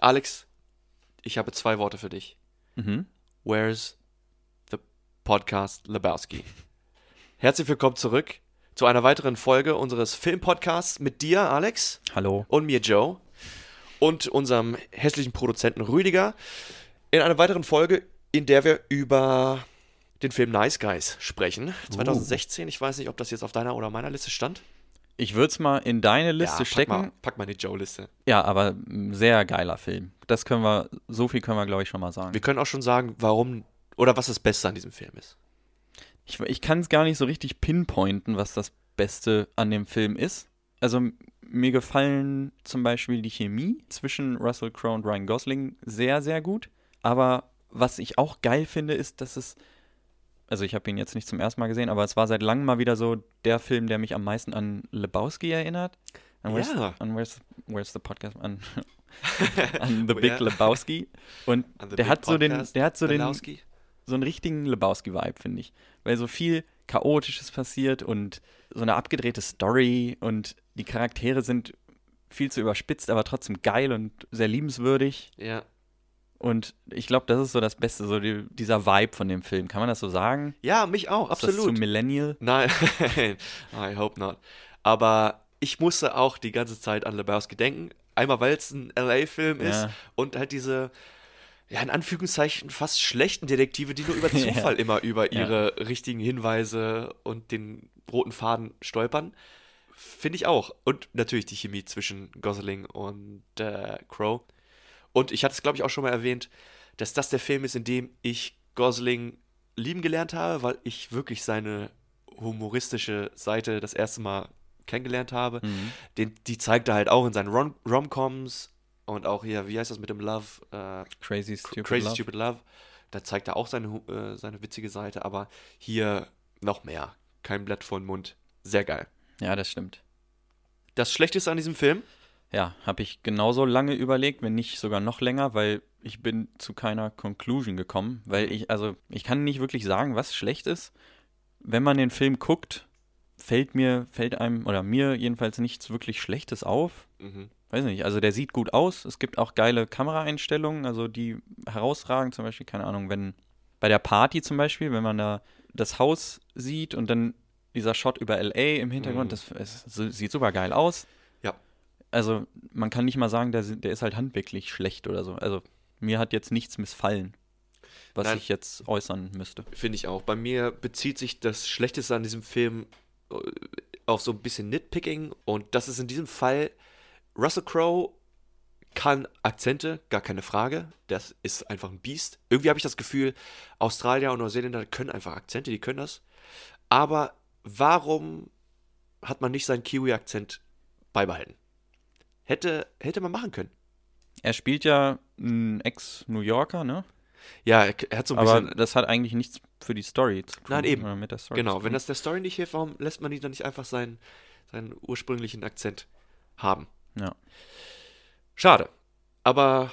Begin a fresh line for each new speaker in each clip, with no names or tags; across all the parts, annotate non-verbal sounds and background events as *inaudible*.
Alex, ich habe zwei Worte für dich.
Mhm.
Where's the Podcast Lebowski? Herzlich willkommen zurück zu einer weiteren Folge unseres Filmpodcasts mit dir, Alex,
Hallo.
und mir, Joe, und unserem hässlichen Produzenten Rüdiger. In einer weiteren Folge, in der wir über den Film Nice Guys sprechen. 2016, ich weiß nicht, ob das jetzt auf deiner oder meiner Liste stand.
Ich würde es mal in deine Liste
pack
stecken.
Mal, pack mal die Joe-Liste.
Ja, aber sehr geiler Film. Das können wir, so viel können wir, glaube ich, schon mal sagen.
Wir können auch schon sagen, warum oder was das Beste an diesem Film ist.
Ich, ich kann es gar nicht so richtig pinpointen, was das Beste an dem Film ist. Also mir gefallen zum Beispiel die Chemie zwischen Russell Crowe und Ryan Gosling sehr, sehr gut. Aber was ich auch geil finde, ist, dass es, also ich habe ihn jetzt nicht zum ersten Mal gesehen, aber es war seit langem mal wieder so der Film, der mich am meisten an Lebowski erinnert. An Where's,
Ja.
an Where's, Where's the Podcast? An, *laughs* an The Big. Lebowski. Und der hat so den, der hat so den,
Lebowski.
so einen richtigen Lebowski-Vibe, finde ich. Weil so viel Chaotisches passiert und so eine abgedrehte Story und die Charaktere sind viel zu überspitzt, aber trotzdem geil und sehr liebenswürdig.
Ja.
Und ich glaube, das ist so das Beste, so die, dieser Vibe von dem Film. Kann man das so sagen?
ja, mich auch,
Ist das zu
absolut.
Millennial?
Nein, *laughs* I hope not. Aber ich musste auch die ganze Zeit an Lebowski denken. Einmal, weil es ein LA-Film ist
Ja.
und halt diese, ja, in Anführungszeichen fast schlechten Detektive, die nur über *laughs*
Ja.
Zufall immer über
Ja.
ihre richtigen Hinweise und den roten Faden stolpern. Finde ich auch. Und natürlich die Chemie zwischen Gosling und äh, Crow. Und ich hatte es, glaube ich, auch schon mal erwähnt, dass das der Film ist, in dem ich Gosling lieben gelernt habe, weil ich wirklich seine humoristische Seite das erste Mal kennengelernt habe.
Mhm.
Den, die zeigt er halt auch in seinen Rom Romcoms und auch hier, wie heißt das mit dem Love? Äh,
Crazy Stupid
Crazy
Love.
Stupid Love. Da zeigt er auch seine, äh, seine witzige Seite, aber hier noch mehr. Kein Blatt vor den Mund. Sehr geil.
Ja, das stimmt.
Das Schlechteste an diesem Film?
Ja, habe ich genauso lange überlegt, wenn nicht sogar noch länger, weil ich bin zu keiner Conclusion gekommen, weil ich, also ich kann nicht wirklich sagen, was schlecht ist. Wenn man den Film guckt, fällt mir, fällt einem, oder mir jedenfalls nichts wirklich Schlechtes auf.
Mhm.
Weiß nicht, also der sieht gut aus. Es gibt auch geile Kameraeinstellungen, also die herausragen, zum Beispiel, keine Ahnung, wenn bei der Party zum Beispiel, wenn man da das Haus sieht und dann dieser Shot über LA im Hintergrund,
Mhm.
das, es sieht super geil aus. Also man kann nicht mal sagen, der, der ist halt handwerklich schlecht oder so. Also mir hat jetzt nichts missfallen, was
Nein.
ich jetzt äußern müsste.
Finde ich auch. Bei mir bezieht sich das Schlechteste an diesem Film äh, auf so ein bisschen Nitpicking und das ist in diesem Fall Russell Crowe kann Akzente, gar keine Frage. Das ist einfach ein Biest. Irgendwie habe ich das Gefühl, Australier und Neuseeländer können einfach Akzente, die können das. Aber warum hat man nicht seinen Kiwi-Akzent beibehalten? Hätte, hätte man machen können.
Er spielt ja einen Ex-New Yorker, ne?
Ja, er, hat so ein
Aber
bisschen.
das hat eigentlich nichts für die Story zu tun.
Nein, eben.
Mit der Story
Genau, wenn das der Story nicht hilft, warum lässt man ihn dann nicht einfach seinen, seinen ursprünglichen Akzent haben?
Ja.
Schade. Aber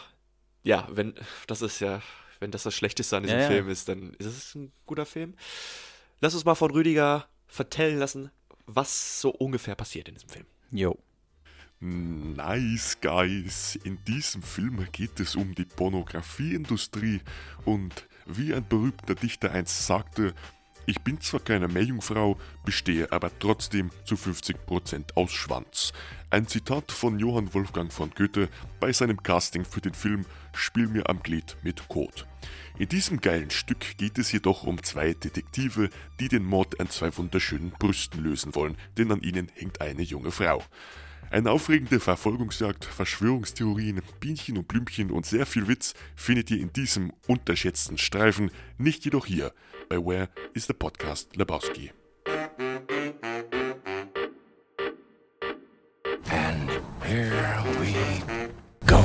ja, wenn das ist ja, wenn das das Schlechteste an diesem
Ja, ja.
Film ist, dann ist es ein guter Film. Lass uns mal von Rüdiger vertellen lassen, was so ungefähr passiert in diesem Film.
Jo.
Nice Guys. In diesem Film geht es um die Pornografieindustrie und wie ein berühmter Dichter einst sagte, ich bin zwar keine Meerjungfrau, bestehe aber trotzdem zu 50% aus Schwanz. Ein Zitat von Johann Wolfgang von Goethe bei seinem Casting für den Film Spiel mir am Glied mit Code. In diesem geilen Stück geht es jedoch um zwei Detektive, die den Mord an zwei wunderschönen Brüsten lösen wollen, denn an ihnen hängt eine junge Frau. Eine aufregende Verfolgungsjagd, Verschwörungstheorien, Bienchen und Blümchen und sehr viel Witz findet ihr in diesem unterschätzten Streifen, nicht jedoch hier bei Where is the Podcast Lebowski.
And here we go.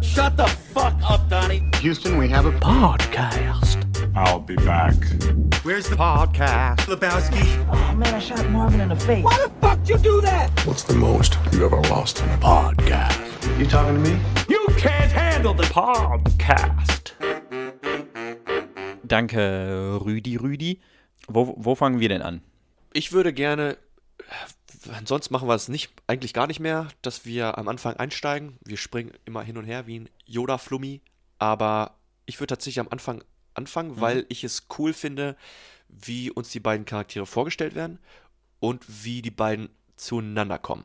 Shut the fuck up, Donnie.
Houston, we have a
Podcast.
I'll be back.
Where's the podcast? Lebowski.
Oh man, I shot Marvin in the face.
Why the fuck you do that?
What's the most you ever lost in a podcast?
You talking to me?
You can't handle the podcast.
Danke, Rüdi, Rüdi. Wo, wo fangen wir denn an?
Ich würde gerne, ansonsten machen wir es nicht, eigentlich gar nicht mehr, dass wir am Anfang einsteigen. Wir springen immer hin und her wie ein Yoda-Flummi. Aber ich würde tatsächlich am Anfang anfangen, weil ich es cool finde, wie uns die beiden Charaktere vorgestellt werden und wie die beiden zueinander kommen.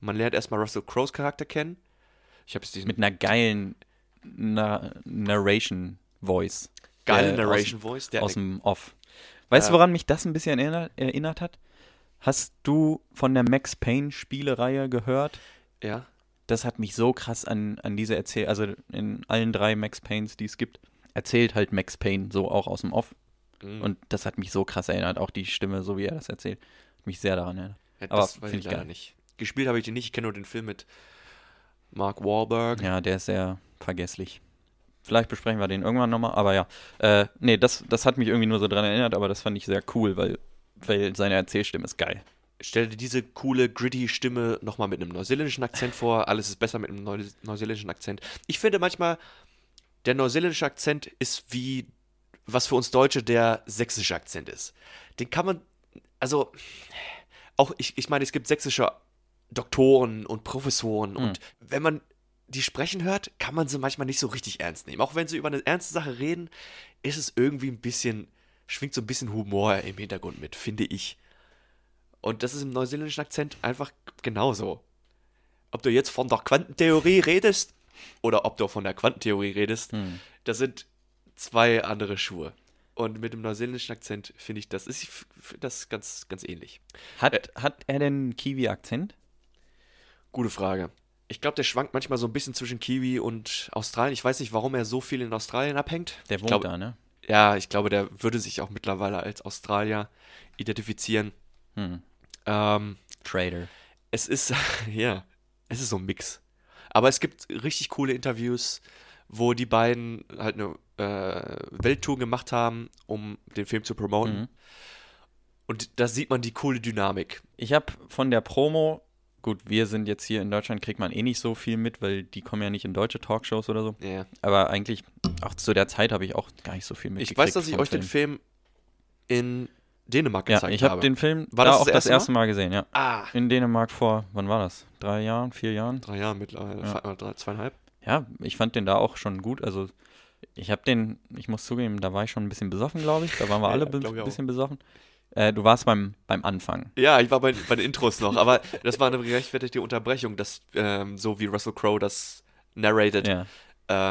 Man lernt erstmal Russell Crowes Charakter kennen. Ich habe diesen
Mit einer geilen Na Narration Voice.
geilen
äh,
Narration Voice, der
Aus dem Off. Weißt du,
Äh,
woran mich das ein bisschen erinnert, erinnert hat? Hast du von der Max Payne Spielereihe gehört?
ja,
Das hat mich so krass an, an diese Erzähl... Also in allen drei Max Paynes, die es gibt, erzählt halt Max Payne so auch aus dem Off.
Mhm.
Und das hat mich so krass erinnert. Auch die Stimme, so wie er das erzählt. Hat mich sehr daran erinnert.
ja
aber
das weiß ich leider
geil.
nicht. Gespielt habe ich den nicht, ich kenne nur den Film mit Mark Wahlberg.
Ja, der ist sehr vergesslich. Vielleicht besprechen wir den irgendwann nochmal, aber ja. Äh, nee, das, das hat mich irgendwie nur so dran erinnert, aber das fand ich sehr cool, weil, weil seine Erzählstimme ist geil.
Stell dir diese coole, gritty Stimme nochmal mit einem neuseeländischen Akzent vor. Alles ist besser mit einem neu neuseeländischen Akzent. Ich finde manchmal, der neuseeländische Akzent ist wie, was für uns Deutsche der sächsische Akzent ist. Den kann man, also, auch, ich, ich meine, es gibt sächsische Doktoren und Professoren und wenn man die sprechen hört, kann man sie manchmal nicht so richtig ernst nehmen. Auch wenn sie über eine ernste Sache reden, ist es irgendwie ein bisschen, schwingt so ein bisschen Humor im Hintergrund mit, finde ich. Und das ist im neuseeländischen Akzent einfach genauso. Ob du jetzt von der Quantentheorie redest oder ob du von der Quantentheorie redest, das sind zwei andere Schuhe. Und mit dem neuseeländischen Akzent finde ich das ist das ganz ganz ähnlich.
Hat,
Äh.
hat er denn einen Kiwi-Akzent?
Gute Frage. Ich glaube, der schwankt manchmal so ein bisschen zwischen Kiwi und Australien. Ich weiß nicht, warum er so viel in Australien abhängt.
Der wohnt
glaub,
da, ne?
Ja, ich glaube, der würde sich auch mittlerweile als Australier identifizieren.
Hm.
Ähm,
Trader.
es ist, *laughs* ja, es ist so ein Mix. Aber es gibt richtig coole Interviews, wo die beiden halt eine äh, Welttour gemacht haben, um den Film zu promoten.
Mhm.
Und da sieht man die coole Dynamik.
Ich habe von der Promo, gut, wir sind jetzt hier in Deutschland, kriegt man eh nicht so viel mit, weil die kommen ja nicht in deutsche Talkshows oder so.
Ja.
Aber eigentlich, auch zu der Zeit habe ich auch gar nicht so viel
Ich
mitgekriegt.
weiß, dass ich euch den Film in Dänemark
Ja,
gezeigt
ich habe
habe.
den Film
War
da
das
auch
das erste
erste Mal gesehen, ja.
Ah,
In Dänemark vor, wann war das? Drei Jahren, vier Jahren?
drei Jahre mittlerweile,
Ja.
Drei, zweieinhalb.
Ja, ich fand den da auch schon gut. Also ich habe den, ich muss zugeben, da war ich schon ein bisschen besoffen, glaube ich. Da waren wir *laughs*
Ja,
alle ein
auch.
bisschen besoffen. Äh, du warst beim, beim Anfang.
Ja, ich war bei, bei den Intros noch, aber das war eine gerechtfertigte Unterbrechung, dass ähm, so wie Russell Crowe das narrated
Ja.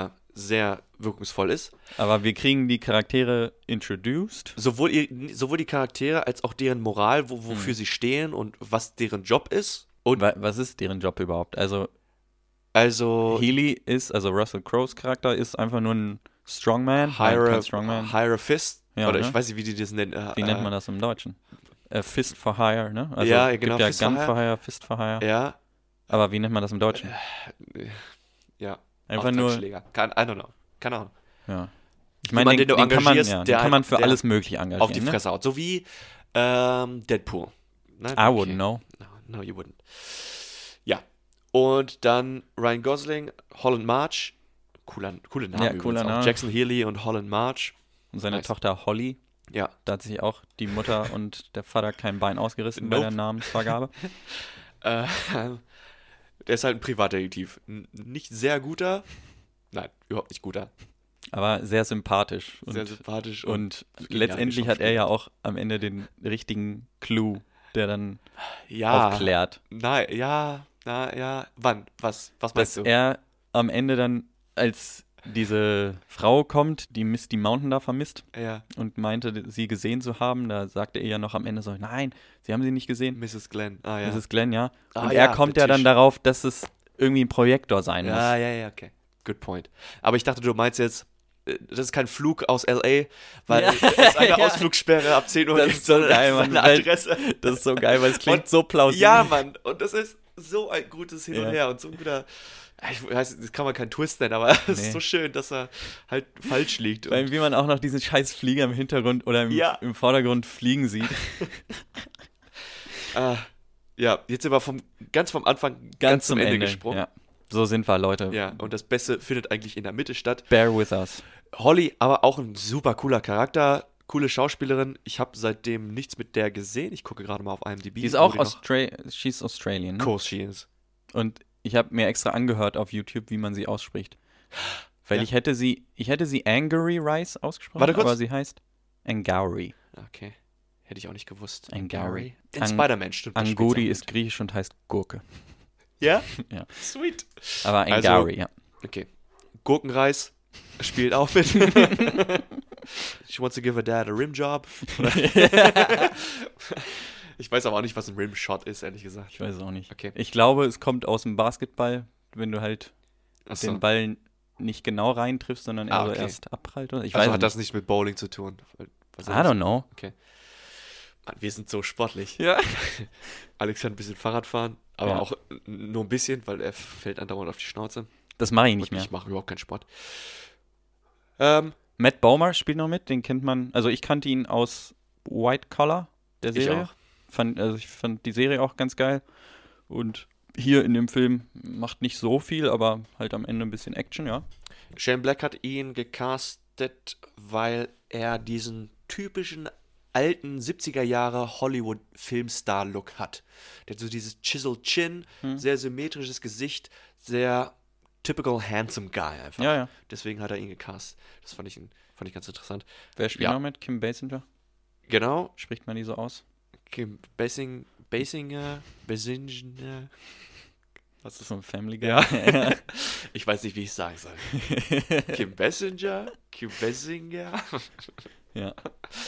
äh, sehr wirkungsvoll ist.
Aber wir kriegen die Charaktere introduced.
Sowohl, sowohl die Charaktere als auch deren Moral, wo, wofür
Hm.
sie stehen und was deren Job ist. Und
Wa was ist deren Job überhaupt? Also
also
Healy ist, also Russell Crowes Charakter ist einfach nur ein Strongman.
Hire, a,
Strongman.
hire a Fist.
Ja,
oder
ne?
ich weiß nicht, wie die das nennen. Äh,
Wie nennt man das im Deutschen? Äh, Fist for Hire, ne? Also
Ja,
gibt
genau,
Ja
Fist
Gun
for
for Hire, Fist for Hire.
Ja,
Aber wie nennt man das im Deutschen?
ja.
Einfach nur.
Kein, I don't know. Keine Ahnung.
ja. Ich meine,
den
den,
du
den, kann man, ja,
der-
kann man für alles Mögliche engagieren.
Auf die
ne?
Fresse haut. So wie ähm, Deadpool. Nein?
I wouldn't know.
No, no, you wouldn't. Ja. Und dann Ryan Gosling, Holland March. Cooler, coole Namen
Ja, cooler. Name.
Jackson Healy und Holland March.
Und seine
Nice.
Tochter Holly,
Ja.
da hat sich auch die Mutter und der Vater kein Bein ausgerissen bei
Nope.
der Namensvergabe. *laughs*
Äh, der ist halt ein Privatdetektiv. Nicht sehr guter. Nein, überhaupt nicht guter.
Aber sehr sympathisch. Und,
Sehr sympathisch
und
genial
letztendlich hat er ja auch am Ende den richtigen Clou, der dann
ja.
aufklärt.
Nein, ja, na, ja. Wann? Was? Was meinst
Dass
du?
er am Ende dann, als diese Frau kommt, die Misty Mountain da vermisst
ja,
und meinte, sie gesehen zu haben, da sagte er ja noch am Ende so, nein, sie haben sie nicht gesehen.
Mrs. Glenn. Ah, ja.
Ist Glenn, ja.
Ah,
Und
ja,
er kommt
der
ja dann darauf, dass es irgendwie ein Projektor sein
Ja,
muss.
ja, ja, okay. Good point. Aber ich dachte, du meinst jetzt, äh, das ist kein Flug aus L.A., weil
Ja. *laughs*
es eine *laughs*
Ja.
Ausflugssperre ab 10 Uhr
Das ist so geil, Mann,
Adresse.
Das ist so geil, weil es klingt
Und-
so plausibel.
Ja, Mann. Und das ist so ein gutes Hin
Ja.
und Her und so ein guter. Ich weiß, das kann man kein Twist nennen, aber *laughs* es
Nee.
ist so schön, dass er halt falsch liegt.
Weil wie man auch noch diesen scheiß Flieger im Hintergrund oder im,
Ja.
im Vordergrund fliegen sieht. *laughs*
ah, ja, jetzt sind wir vom, ganz vom Anfang ganz, zum Ende, gesprungen.
Ja. So sind wir, Leute.
Ja, und das Beste findet eigentlich in der Mitte statt.
Bear with us.
Holly, aber auch ein super cooler Charakter. Coole Schauspielerin. Ich habe seitdem nichts mit der gesehen. Ich gucke gerade mal auf IMDb.
Die ist auch Austra she's Australian. Ne?
Course she is.
Und ich habe mir extra angehört auf YouTube, wie man sie ausspricht. Weil
Ja.
ich hätte sie, ich hätte sie Angry Rice ausgesprochen,
Warte kurz.
aber sie heißt Angauri.
Okay. Hätte ich auch nicht gewusst.
Angari.
In
Ang-
Spider-Man stimmt. das
Anguri
spielt
ist griechisch und heißt Gurke.
Ja? *laughs*
Ja.
Sweet.
Aber
Also-
Angari, ja.
Okay. Gurkenreis spielt auch mit. *laughs* She wants to give her dad a rim-job. *laughs* ich weiß aber auch nicht, was ein Rim-Shot ist, ehrlich gesagt.
Ich weiß es auch nicht.
Okay.
Ich glaube, es kommt aus dem Basketball, wenn du halt
Achso,
den Ball nicht genau reintriffst, sondern eher
Ah,
so
okay.
erst abprallt. Ich
also hat
es
das nicht mit Bowling zu tun. Was
nicht. I don't know.
Mann, wir sind so sportlich.
Ja. *laughs*
Alex kann ein bisschen Fahrrad fahren, aber
Ja.
auch nur ein bisschen, weil er fällt andauernd auf die Schnauze.
Das mache ich nicht
Und
mehr.
ich mache überhaupt keinen Sport. Ähm,
Matt Bomer spielt noch mit, den kennt man. Also ich kannte ihn aus White Collar, der Serie. Fand, also ich fand die Serie auch ganz geil. Und hier in dem Film macht nicht so viel, aber halt am Ende ein bisschen Action, ja.
Shane Black hat ihn gecastet, weil er diesen typischen alten 70er Jahre Hollywood-Filmstar-Look hat. Der hat so dieses Chiseled Chin,
Hm.
sehr symmetrisches Gesicht, sehr typical handsome guy einfach.
Ja, ja.
Deswegen hat er ihn gecastet. Das fand ich, fand ich ganz interessant.
Wer spielt
Ja.
noch mit? Kim Basinger?
Genau,
Spricht man die so aus?
Kim Basing, Basinger, Basinger. Was ist
So ein Family Guy.
Ja. *laughs* *laughs* Ich weiß nicht, wie ich es sagen soll. *laughs* Kim Basinger? Kim Basinger?
ja.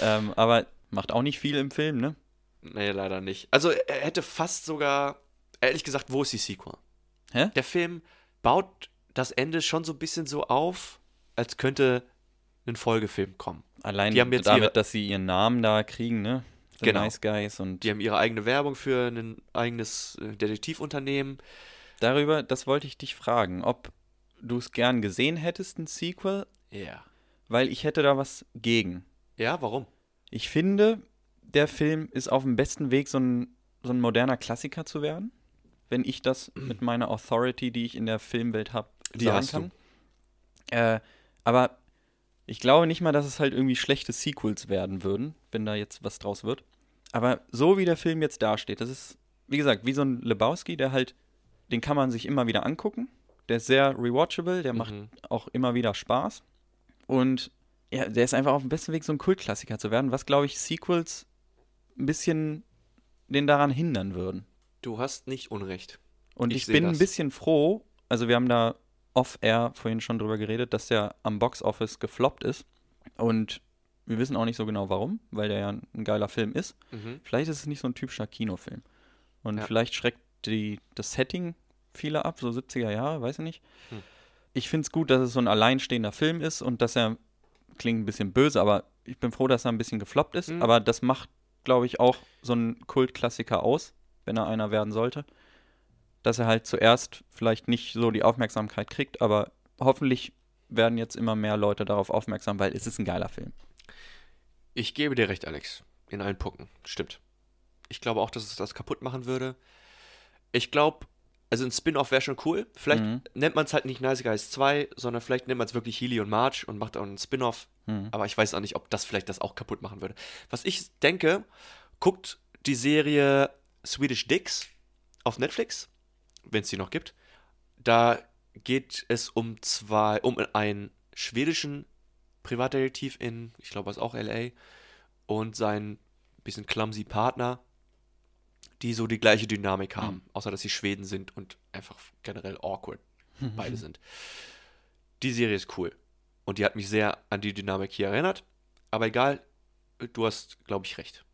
Ähm, aber macht auch nicht viel im Film, ne?
Nee, leider nicht. Also er hätte fast sogar, ehrlich gesagt, wo ist die Sequel?
Hä?
Der Film baut das Ende schon so ein bisschen so auf, als könnte ein Folgefilm kommen.
Allein
Die haben jetzt
damit,
ihre-
dass sie ihren Namen da kriegen, ne? The
Genau.
Nice Guys und
Die haben ihre eigene Werbung für ein eigenes äh, Detektivunternehmen.
darüber, das wollte ich dich fragen, ob du es gern gesehen hättest, ein Sequel,
Ja.
weil ich hätte da was gegen.
Ja, warum?
Ich finde, der Film ist auf dem besten Weg, so ein, so ein moderner Klassiker zu werden, wenn ich das *clears throat* mit meiner Authority, die ich in der Filmwelt habe, sagen kann. Äh, aber ich glaube nicht mal, dass es halt irgendwie schlechte Sequels werden würden, wenn da jetzt was draus wird. Aber so wie der Film jetzt dasteht, das ist, wie gesagt, wie so ein Lebowski, der halt, den kann man sich immer wieder angucken. Der ist sehr rewatchable, der macht
Mhm.
auch immer wieder Spaß. Und ja, der ist einfach auf dem besten Weg, so ein Kultklassiker zu werden, was, glaube ich, Sequels ein bisschen den daran hindern würden.
Du hast nicht Unrecht.
Und
Ich
ich, bin
das.
ein bisschen froh, also wir haben da off-air vorhin schon drüber geredet, dass der am Box-Office gefloppt ist. Und wir wissen auch nicht so genau warum, weil der ja ein, geiler Film ist.
Mhm.
Vielleicht ist es nicht so ein typischer Kinofilm. Und
Ja.
vielleicht schreckt die, das Setting viele ab, so 70er Jahre, weiß ich nicht.
Hm.
Ich finde es gut, dass es so ein alleinstehender Film ist und dass er, klingt ein bisschen böse, aber ich bin froh, dass er ein bisschen gefloppt ist.
Hm.
Aber das macht, glaube ich, auch so einen Kultklassiker aus, wenn er einer werden sollte. Dass er halt zuerst vielleicht nicht so die Aufmerksamkeit kriegt, aber hoffentlich werden jetzt immer mehr Leute darauf aufmerksam, weil es ist ein geiler Film.
Ich gebe dir recht, Alex. In allen Punkten. Stimmt. Ich glaube auch, dass es das kaputt machen würde. Ich glaube, also ein Spin-off wäre schon cool. Vielleicht
Mhm.
nennt man es halt nicht Nice Guys 2, sondern vielleicht nennt man es wirklich Healy und March und macht auch einen Spin-off.
Mhm.
Aber ich weiß auch nicht, ob das vielleicht das auch kaputt machen würde. Was ich denke, guckt die Serie Swedish Dicks auf Netflix, wenn es die noch gibt. Da geht es um zwei, um einen schwedischen Privatdetektiv in, ich glaube, ist auch LA, und seinen bisschen clumsy Partner, die so die gleiche Dynamik haben, außer dass sie Schweden sind und einfach generell awkward beide sind. Die Serie ist cool und die hat mich sehr an die Dynamik hier erinnert, aber egal, du hast, glaube ich, recht.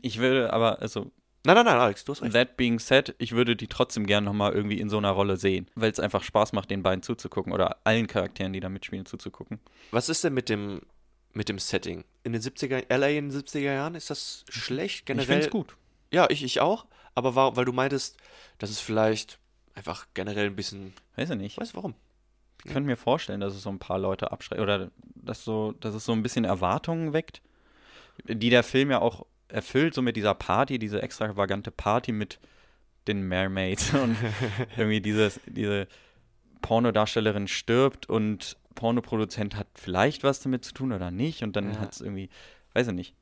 Ich würde aber, also
Nein, nein, nein, Alex, du hast recht.
That being said, ich würde die trotzdem gern nochmal irgendwie in so einer Rolle sehen, weil es einfach Spaß macht, den beiden zuzugucken oder allen Charakteren, die da mitspielen, zuzugucken.
Was ist denn mit dem, mit dem Setting? In den 70er, LA in den 70er Jahren, ist das schlecht
ich
generell?
finde es gut.
Ja, ich, ich auch, aber war, weil du meintest, das ist vielleicht einfach generell ein bisschen,
Weiß ich nicht.
weißt du warum?
Ich könnte mir vorstellen, dass es so ein paar Leute abschreckt oder dass, so, dass es so ein bisschen Erwartungen weckt, die der Film ja auch erfüllt, so mit dieser Party, diese extravagante Party mit den Mermaids und *laughs* irgendwie dieses, diese Pornodarstellerin stirbt und Pornoproduzent hat vielleicht was damit zu tun oder nicht und dann
Ja.
hat es irgendwie weiß ich nicht.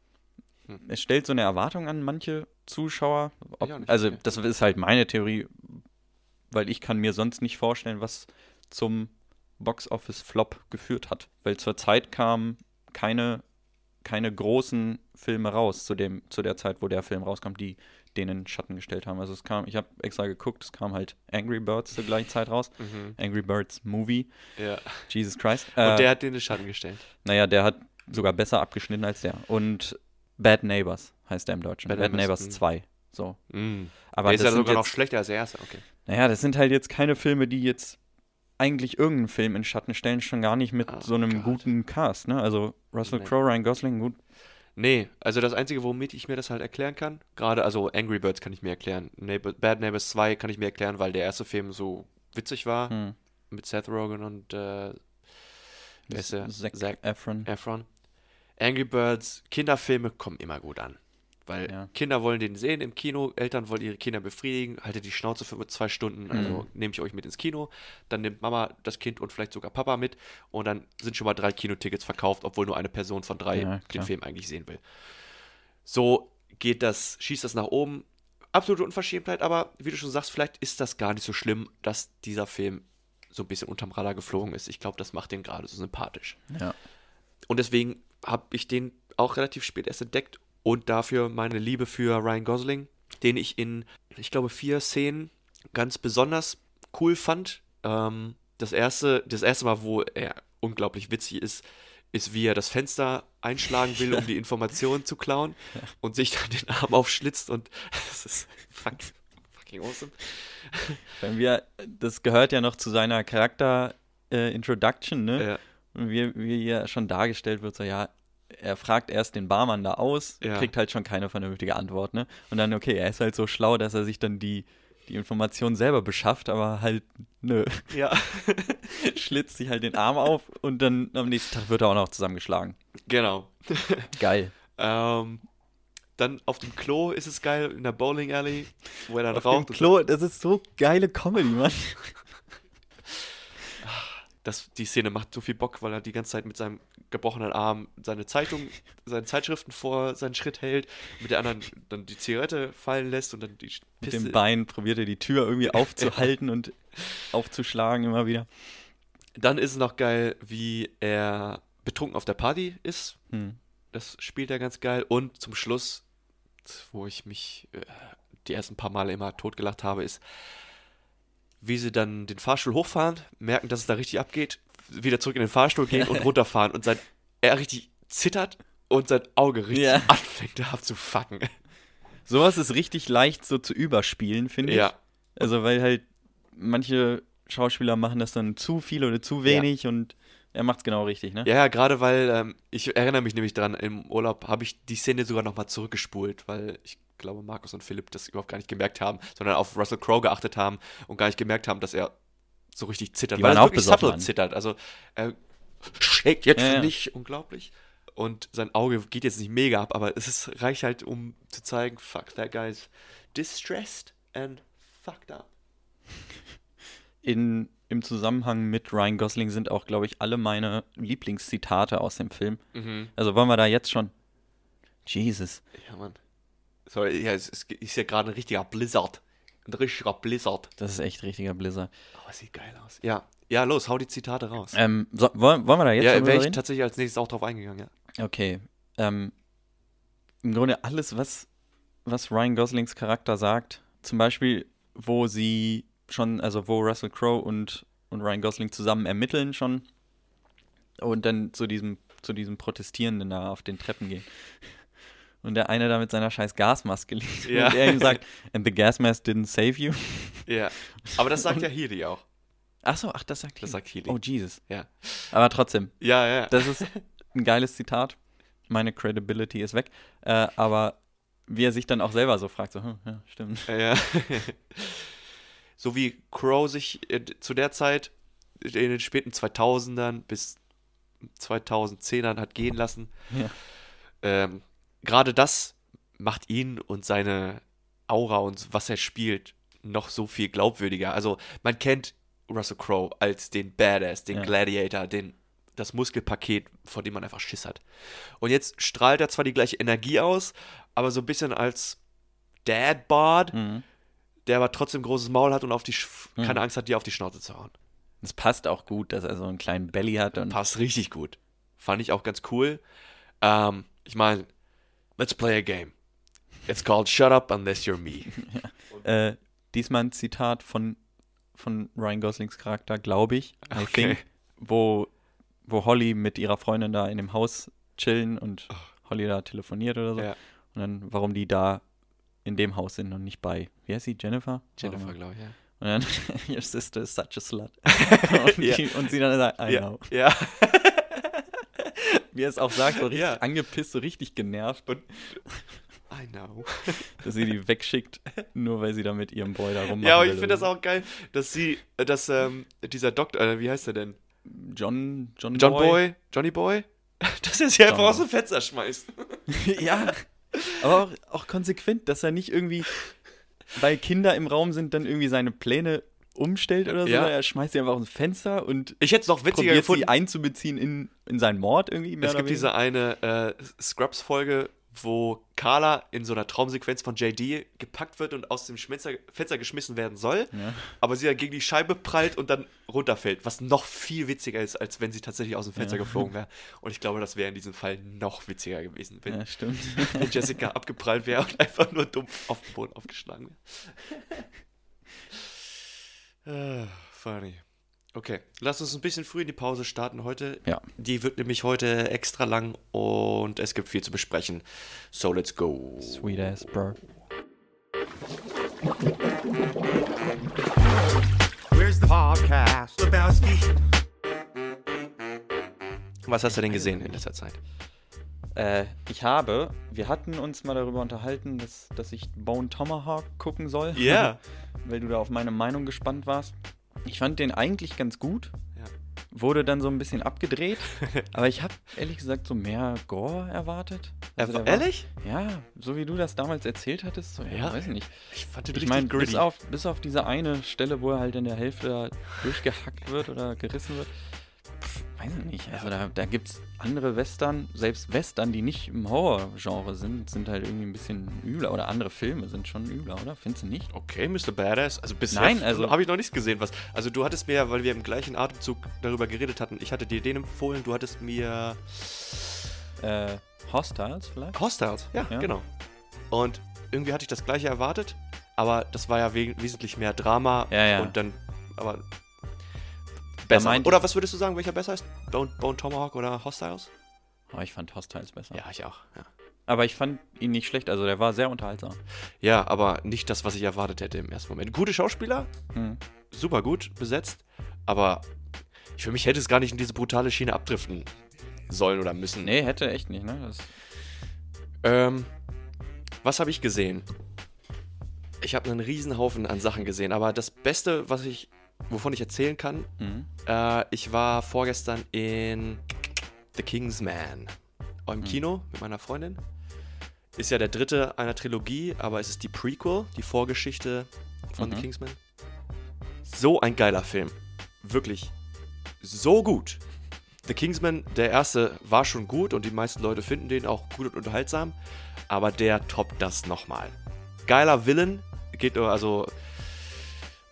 Hm.
Es stellt so eine Erwartung an manche Zuschauer. Ob,
nicht,
also
okay.
das ist halt meine Theorie, weil ich kann mir sonst nicht vorstellen, was zum Box-Office-Flop geführt hat. Weil zur Zeit kamen keine, keine großen Filme raus, zu, dem, zu der Zeit, wo der Film rauskam, die den in den Schatten gestellt haben. Also es kam, ich habe extra geguckt, es kam halt Angry Birds zur gleichen Zeit raus. Angry Birds Movie,
Ja.
Jesus Christ.
Und
Äh,
der hat den in den Schatten gestellt.
naja, der hat sogar besser abgeschnitten als der. Und Bad Neighbors heißt der im Deutschen.
Bad
Bad,
Neighbors,
Neighbors
mhm.
2. So.
Mm.
Aber
der ist ja sogar noch
jetzt,
schlechter als der erste, okay.
naja, das sind halt jetzt keine Filme, die jetzt eigentlich irgendeinen Film in Schatten stellen, schon gar nicht mit
Oh
so einem
Gott.
guten Cast, ne? Also Russell
Nee.
Crowe, Ryan Gosling, gut.
Nee, also das Einzige, womit ich mir das halt erklären kann, gerade, also Angry Birds kann ich mir erklären. Neighbor, Bad Neighbors 2 kann ich mir erklären, weil der erste Film so witzig war
Hm.
mit Seth Rogen und äh, wer ist der?
Zac,
Zac
Efron.
Efron. Angry Birds, Kinderfilme kommen immer gut an. Weil
Ja.
Kinder wollen den sehen im Kino, Eltern wollen ihre Kinder befriedigen, haltet die Schnauze für zwei Stunden, also
Mhm.
nehme ich euch mit ins Kino, dann nimmt Mama das Kind und vielleicht sogar Papa mit und dann sind schon mal drei Kinotickets verkauft, obwohl nur eine Person von drei
Ja,
den. Film eigentlich sehen will. So geht das, schießt das nach oben. Absolute Unverschämtheit, aber wie du schon sagst, vielleicht ist das gar nicht so schlimm, dass dieser Film so ein bisschen unterm Radar geflogen ist. Ich glaube, das macht den gerade so sympathisch.
Ja.
Und deswegen habe ich den auch relativ spät erst entdeckt und dafür meine Liebe für Ryan Gosling, den ich in, ich glaube, vier Szenen ganz besonders cool fand. Ähm, das, erste, das erste Mal, wo er unglaublich witzig ist, ist, wie er das Fenster einschlagen will, um die Informationen zu klauen *laughs* und sich dann den Arm aufschlitzt und *laughs* das ist fuck, fucking awesome.
Wenn wir, das gehört ja noch zu seiner Charakter-Introduction, ne?
Ja,
Und wie, wie ja schon dargestellt wird, so ja, er fragt erst den Barmann da aus,
Ja.
kriegt halt schon keine vernünftige Antwort, ne? Und dann, okay, er ist halt so schlau, dass er sich dann die, die Information selber beschafft, aber halt, nö,
ja. *laughs*
schlitzt sich halt den Arm auf und dann am nächsten Tag wird er auch noch zusammengeschlagen.
genau.
Geil. *laughs*
Ähm, dann auf dem Klo ist es geil, in der Bowling Alley, wo er dann
Auf
raucht.
dem Klo, das ist so geile Comedy, Mann.
Das, die Szene macht so viel Bock, weil er die ganze Zeit mit seinem gebrochenen Arm seine Zeitung, *laughs* seine Zeitschriften vor seinen Schritt hält, mit der anderen dann die Zigarette fallen lässt und dann die
Mit
Piste.
dem Bein probiert er die Tür irgendwie *laughs* aufzuhalten und aufzuschlagen immer wieder.
Dann ist es noch geil, wie er betrunken auf der Party ist.
Hm.
Das spielt er ganz geil. Und zum Schluss, wo ich mich äh, die ersten paar Male immer totgelacht habe, ist, wie sie dann den Fahrstuhl hochfahren, merken, dass es da richtig abgeht, wieder zurück in den Fahrstuhl gehen und *laughs* runterfahren und sein, er richtig zittert und sein Auge richtig
Ja.
anfängt abzufacken.
Sowas ist richtig leicht so zu überspielen, finde ich.
Ja,
Also, weil halt manche Schauspieler machen das dann zu viel oder zu wenig und er macht es genau richtig, ne?
ja, ja gerade weil, ähm, ich erinnere mich nämlich dran, im Urlaub habe ich die Szene sogar nochmal zurückgespult, weil ich glaube, Markus und Philipp das überhaupt gar nicht gemerkt haben, sondern auf Russell Crowe geachtet haben und gar nicht gemerkt haben, dass er so richtig zittert.
Die
weil
waren
er
auch
wirklich subtle zittert. Also er schlägt jetzt
Ja, ja.
nicht unglaublich. Und sein Auge geht jetzt nicht mega ab, aber es ist, reicht halt, um zu zeigen, fuck, that guy's distressed and fucked up. *laughs*
In, Im Zusammenhang mit Ryan Gosling sind auch, glaube ich, alle meine Lieblingszitate aus dem Film.
Mhm.
Also wollen wir da jetzt schon. Jesus.
Ja, Mann. Sorry, ja, es ist, ja gerade ein richtiger Blizzard. Ein richtiger Blizzard.
Das ist echt richtiger Blizzard.
Aber es sieht geil aus. Ja, ja, los, hau die Zitate raus.
Ähm, so, wollen, wollen wir da jetzt
ja, wäre ich
reden?
tatsächlich als nächstes auch drauf eingegangen, ja.
Okay. Ähm, Im Grunde alles, was, was Ryan Goslings Charakter sagt, zum Beispiel, wo sie schon, also wo Russell Crowe und, und Ryan Gosling zusammen ermitteln schon und dann zu diesem, zu diesem Protestierenden da auf den Treppen gehen. Und der eine da mit seiner scheiß Gasmaske liegt
Ja.
und er ihm sagt, and the gas mask didn't save you.
Ja. Aber das sagt ja Healy auch.
Ach so, ach, das sagt
Das
Healy.
sagt Healy.
Oh, Jesus.
Ja.
Aber trotzdem,
Ja, ja.
Das ist ein geiles Zitat. Meine Credibility ist weg. Äh, aber wie er sich dann auch selber so fragt, so, hm, ja, stimmt.
Ja. so wie Crow sich äh, zu der Zeit in den späten 2000ern bis 2010ern hat gehen lassen.
Ja.
Ähm, Gerade das macht ihn und seine Aura und was er spielt noch so viel glaubwürdiger. Also man kennt Russell Crowe als den Badass, den
Ja.
Gladiator, den das Muskelpaket, vor dem man einfach Schiss hat. Und jetzt strahlt er zwar die gleiche Energie aus, aber so ein bisschen als Dad-Bod,
Mhm.
der aber trotzdem großes Maul hat und auf die Sch keine Angst hat, dir auf die Schnauze zu hauen.
Es passt auch gut, dass er so einen kleinen Belly hat und
Passt richtig gut. Fand ich auch ganz cool. Ähm, ich meine, let's play a game. It's called Shut Up Unless You're Me. *laughs*
Äh, diesmal ein Zitat von, von Ryan Goslings Charakter, glaube ich, I
Okay.
think, wo, wo Holly mit ihrer Freundin da in dem Haus chillen und Holly da telefoniert oder so.
Ja.
Und dann, warum die da in dem Haus sind und nicht bei, wie heißt sie, Jennifer?
Jennifer, glaube ich, ja.
Und dann, *laughs* your sister is such a slut. *laughs* und,
Ja.
die, und sie dann sagt, I
Ja,
know.
ja. *laughs*
Wie er es auch sagt, so richtig
Ja.
angepisst, so richtig genervt, *laughs*
I know. *laughs*
dass sie die wegschickt, nur weil sie da mit ihrem Boy da rummacht.
Ja, aber ich finde das auch geil, dass sie, äh, dass ähm, dieser Doktor, äh, wie heißt er denn?
John, John,
John Boy, Johnny Boy, dass er sie einfach
John
aus dem Fenster schmeißt.
ja, aber auch, auch konsequent, dass er nicht irgendwie, weil Kinder im Raum sind, dann irgendwie seine Pläne umstellt oder so.
Ja.
Er schmeißt sie einfach aus dem Fenster und
Ich hätte es noch witziger
probiert
gefunden.
sie einzubeziehen in, in seinen Mord irgendwie. Mehr
Es gibt diese eine äh, Scrubs-Folge, wo Carla in so einer Traumsequenz von JD gepackt wird und aus dem Fenster, Fenster geschmissen werden soll, aber sie dann gegen die Scheibe prallt und dann runterfällt, was noch viel witziger ist, als wenn sie tatsächlich aus dem Fenster geflogen wäre. Und ich glaube, das wäre in diesem Fall noch witziger gewesen, wenn,
Ja, stimmt. *laughs*
wenn Jessica abgeprallt wäre und einfach nur dumpf auf den Boden aufgeschlagen wäre. *laughs* äh, funny. Okay, lass uns ein bisschen früh in die Pause starten heute.
Ja.
Die wird nämlich heute extra lang und es gibt viel zu besprechen. So let's go.
Sweet ass, bro.
Where's the podcast? Lebowski.
Was hast du denn gesehen in letzter Zeit?
Äh, ich habe, wir hatten uns mal darüber unterhalten, dass, dass ich Bone Tomahawk gucken soll.
Ja. *laughs*
weil du da auf meine Meinung gespannt warst. Ich fand den eigentlich ganz gut.
Ja.
Wurde dann so ein bisschen abgedreht. *laughs* aber ich habe ehrlich gesagt so mehr Gore erwartet. Also war-
Ehrlich?
Ja, so wie du das damals erzählt hattest. So, ja,
Ja.
weiß ich nicht.
Ich fand den
Ich meine, bis auf, bis auf diese eine Stelle, wo er halt in der Hälfte durchgehackt wird oder gerissen wird. Pff, weiß ich nicht. Also da, da gibt es andere Western, selbst Western, die nicht im Horror-Genre sind, sind halt irgendwie ein bisschen übler. Oder andere Filme sind schon übler, oder? Findest du nicht?
Okay, Mr. Badass. Also bisher
Nein, also-
habe ich noch nichts gesehen. Was, also du hattest mir, weil wir im gleichen Atemzug darüber geredet hatten, ich hatte dir den empfohlen, du hattest mir
Äh, Hostiles vielleicht?
Hostiles. Ja,
Ja.
genau. Und irgendwie hatte ich das gleiche erwartet, aber das war ja we wesentlich mehr Drama
Ja, ja.
und dann, aber besser. oder was würdest du sagen, welcher besser ist? Bone, Bone Tomahawk oder Hostiles?
Oh, ich fand Hostiles besser.
Ja, ich auch. Ja.
Aber ich fand ihn nicht schlecht, also der war sehr unterhaltsam.
ja, aber nicht das, was ich erwartet hätte im ersten Moment. Gute Schauspieler,
Hm.
super gut besetzt, aber für mich hätte es gar nicht in diese brutale Schiene abdriften sollen oder müssen.
Nee, hätte echt nicht, ne? Das,
Ähm, was habe ich gesehen? Ich habe einen Riesenhaufen an Sachen gesehen, aber das Beste, was ich, wovon ich erzählen kann,
mhm.
äh, ich war vorgestern in The King's Man im Kino mit meiner Freundin. Ist ja der dritte einer Trilogie, aber es ist die Prequel, die Vorgeschichte von
Mhm.
The Kingsman. So ein geiler Film. Wirklich so gut. The Kingsman, der erste, war schon gut und die meisten Leute finden den auch gut und unterhaltsam, aber der toppt das nochmal. Geiler Villain, geht nur, also,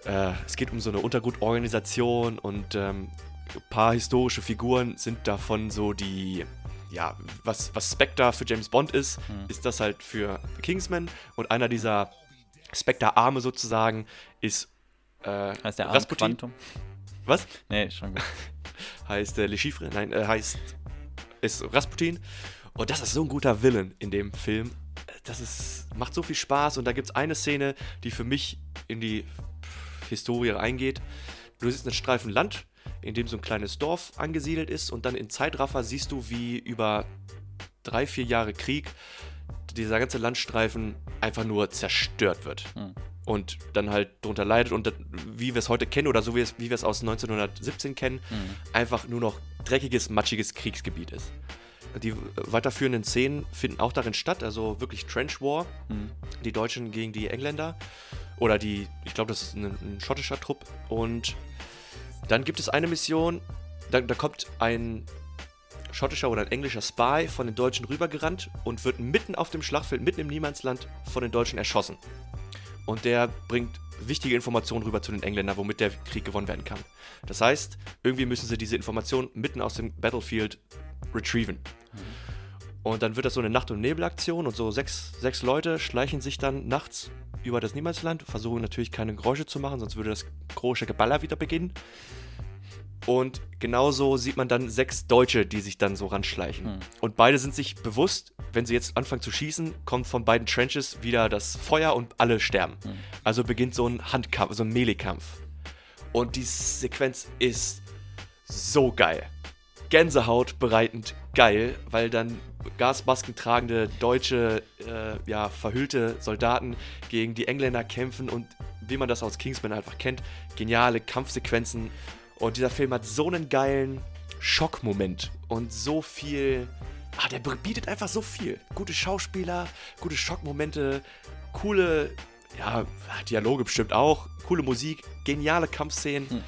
äh, es geht um so eine Untergrundorganisation und ähm, ein paar historische Figuren sind davon so die, ja, was, was Spectre für James Bond ist, ist das halt für Kingsman und einer dieser Spectre-Arme sozusagen ist äh,
Heißt der Arm
Rasputin.
Quantum?
Was?
Nee, schon gut. *laughs*
heißt äh, Le Chiffre, nein, äh, heißt ist Rasputin. Und das ist so ein guter Villain in dem Film. Das ist, macht so viel Spaß und da gibt es eine Szene, die für mich in die Historie eingeht. Du siehst einen Streifen Land, in dem so ein kleines Dorf angesiedelt ist und dann in Zeitraffer siehst du, wie über drei, vier Jahre Krieg dieser ganze Landstreifen einfach nur zerstört wird.
Hm.
Und dann halt darunter leidet und das, wie wir es heute kennen oder so wie, es, wie wir es aus 1917 kennen, einfach nur noch dreckiges, matschiges Kriegsgebiet ist. Die weiterführenden Szenen finden auch darin statt, also wirklich Trench War,
Hm.
die Deutschen gegen die Engländer oder die, ich glaube, das ist ein, ein schottischer Trupp. Und dann gibt es eine Mission, da, da kommt ein schottischer oder ein englischer Spy von den Deutschen rübergerannt und wird mitten auf dem Schlachtfeld, mitten im Niemandsland von den Deutschen erschossen. Und der bringt wichtige Informationen rüber zu den Engländern, womit der Krieg gewonnen werden kann. Das heißt, irgendwie müssen sie diese Informationen mitten aus dem Battlefield retrieven. Und dann wird das so eine Nacht- und Nebelaktion und so sechs, sechs Leute schleichen sich dann nachts über das Niemandsland, versuchen natürlich keine Geräusche zu machen, sonst würde das große Geballer wieder beginnen. Und genauso sieht man dann sechs Deutsche, die sich dann so ranschleichen. Und beide sind sich bewusst, wenn sie jetzt anfangen zu schießen, kommt von beiden Trenches wieder das Feuer und alle sterben. Also beginnt so ein Handkampf, so ein Melee-Kampf. Und die Sequenz ist so geil. Gänsehaut bereitend geil, weil dann Gasmasken tragende deutsche, äh, ja, verhüllte Soldaten gegen die Engländer kämpfen und wie man das aus Kingsman einfach kennt, geniale Kampfsequenzen. Und dieser Film hat so einen geilen Schockmoment und so viel. Ah, der bietet einfach so viel. Gute Schauspieler, gute Schockmomente, coole, ja, Dialoge bestimmt auch, coole Musik, geniale Kampfszenen.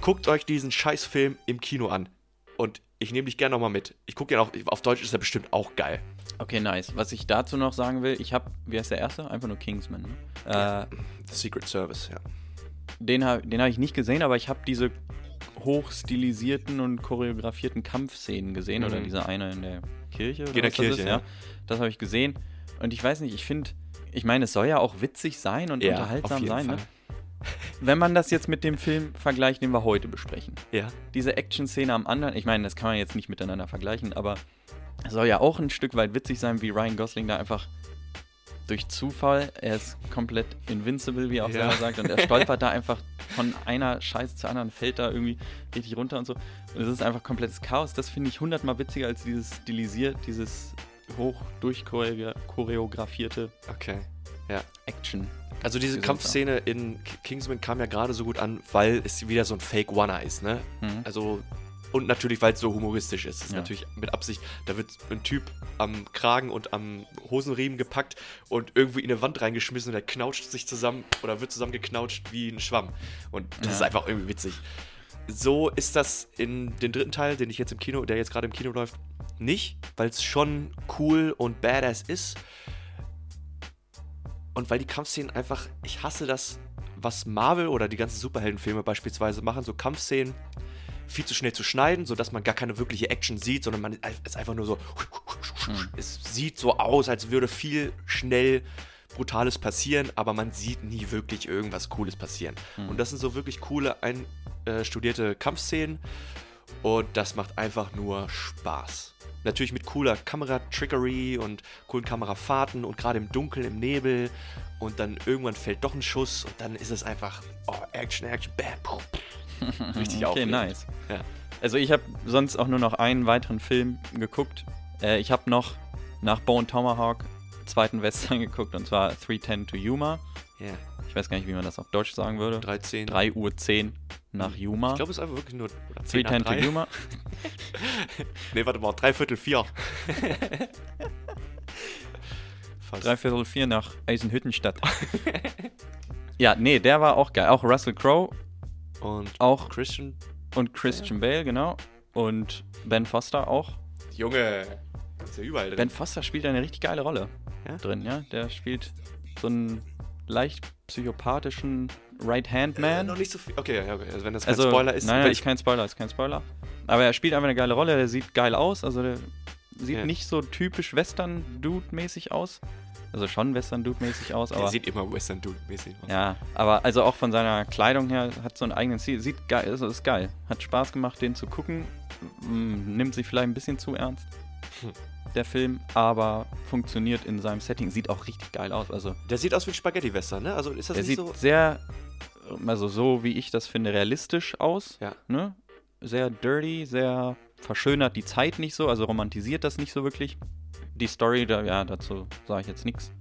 Guckt euch diesen Scheißfilm im Kino an. Und ich nehme dich gerne nochmal mit. Ich gucke ihn auch, auf Deutsch ist er bestimmt auch geil.
Okay, nice. Was ich dazu noch sagen will, ich habe, wie heißt der erste? Einfach nur Kingsman. Ne? Äh,
The Secret Service, ja.
den habe den hab ich nicht gesehen, aber ich habe diese hochstilisierten und choreografierten Kampfszenen gesehen. Oder
Mhm.
diese eine in der Kirche. Oder
In der Kirche,
ist,
ja.
Das habe ich gesehen. Und ich weiß nicht, ich finde, ich meine, es soll ja auch witzig sein und
Ja,
unterhaltsam sein. Ne? Wenn man das jetzt mit dem Film vergleicht, den wir heute besprechen.
Ja.
Diese Action-Szene am anderen, ich meine, das kann man jetzt nicht miteinander vergleichen, aber es soll ja auch ein Stück weit witzig sein, wie Ryan Gosling da einfach durch Zufall, er ist komplett invincible, wie er auch
Ja.
selber sagt, und er stolpert da *laughs* einfach von einer Scheiße zur anderen, fällt da irgendwie richtig runter und so. Und es ist einfach komplettes Chaos. Das finde ich hundertmal witziger als dieses stilisiert, dieses hoch durchchoreografierte
Okay. Ja.
Action.
Also diese
Gesundheit.
Kampfszene in Kingsman kam ja gerade so gut an, weil es wieder so ein Fake One ist, ne?
Mhm.
Also und natürlich, weil es so humoristisch ist. Das ist
Ja.
natürlich mit Absicht. Da wird ein Typ am Kragen und am Hosenriemen gepackt und irgendwie in eine Wand reingeschmissen und der knautscht sich zusammen oder wird zusammengeknautscht wie ein Schwamm. Und das
Ja.
ist einfach irgendwie witzig. So ist das in den dritten Teil, den ich jetzt im Kino, der jetzt gerade im Kino läuft, nicht, weil es schon cool und badass ist. Und weil die Kampfszenen einfach, ich hasse das, was Marvel oder die ganzen Superheldenfilme beispielsweise machen, so Kampfszenen viel zu schnell zu schneiden, sodass man gar keine wirkliche Action sieht, sondern man ist einfach nur so. Es sieht so aus, als würde viel schnell Brutales passieren, aber man sieht nie wirklich irgendwas Cooles passieren. Und das sind so wirklich coole, einstudierte Kampfszenen und das macht einfach nur Spaß. Natürlich mit cooler Kamera-Trickery und coolen Kamerafahrten und gerade im Dunkeln, im Nebel. Und dann irgendwann fällt doch ein Schuss und dann ist es einfach oh, Action, Action, bam. *laughs* Richtig
Okay,
aufregend.
nice.
Ja.
Also ich habe sonst auch nur noch einen weiteren Film geguckt. Äh, ich habe noch nach Bone Tomahawk zweiten Western *laughs* geguckt und zwar 310 to Yuma.
Ja.
Ich weiß gar nicht, wie man das auf Deutsch sagen würde.
13.
3 Uhr 10 nach Yuma.
Ich glaube, es ist einfach wirklich nur oder 10 nach
310 to
3.
Yuma. *laughs*
Nee, warte mal, drei Viertel vier. *laughs* Fast.
Dreiviertel vier nach Eisenhüttenstadt. ja, nee, der war auch geil. Auch Russell Crowe
Und
auch
Christian.
und Christian Bale, genau. Und Ben Foster auch.
Junge. Ist ja überall drin.
Ben Foster spielt eine richtig geile Rolle
Ja?
drin, ja. Der spielt so einen leicht psychopathischen Right-Hand-Man.
Äh, noch nicht so viel. Okay, ja, okay. Also, wenn das kein
also,
Spoiler ist.
Nein, nein,
ich,
ist kein Spoiler, ist kein Spoiler. Aber er spielt einfach eine geile Rolle, der sieht geil aus, also der sieht
Ja.
nicht so typisch Western-Dude-mäßig aus. Also schon Western-Dude-mäßig aus,
der
aber.
sieht immer Western Dude-mäßig aus.
Ja, aber also auch von seiner Kleidung her hat so einen eigenen Stil. Sieht geil, also ist geil. Hat Spaß gemacht, den zu gucken. Mm, Nimmt sich vielleicht ein bisschen zu ernst,
Hm.
Der Film, aber funktioniert in seinem Setting. Sieht auch richtig geil aus. Also
Der sieht aus wie ein Spaghetti-Western, ne? Also ist das
er
nicht
sieht
so.
sehr, also so wie ich das finde, realistisch aus.
Ja.
Ne? Sehr dirty, sehr verschönert die Zeit nicht so, also romantisiert das nicht so wirklich. Die Story, da, ja, dazu sage ich jetzt nichts,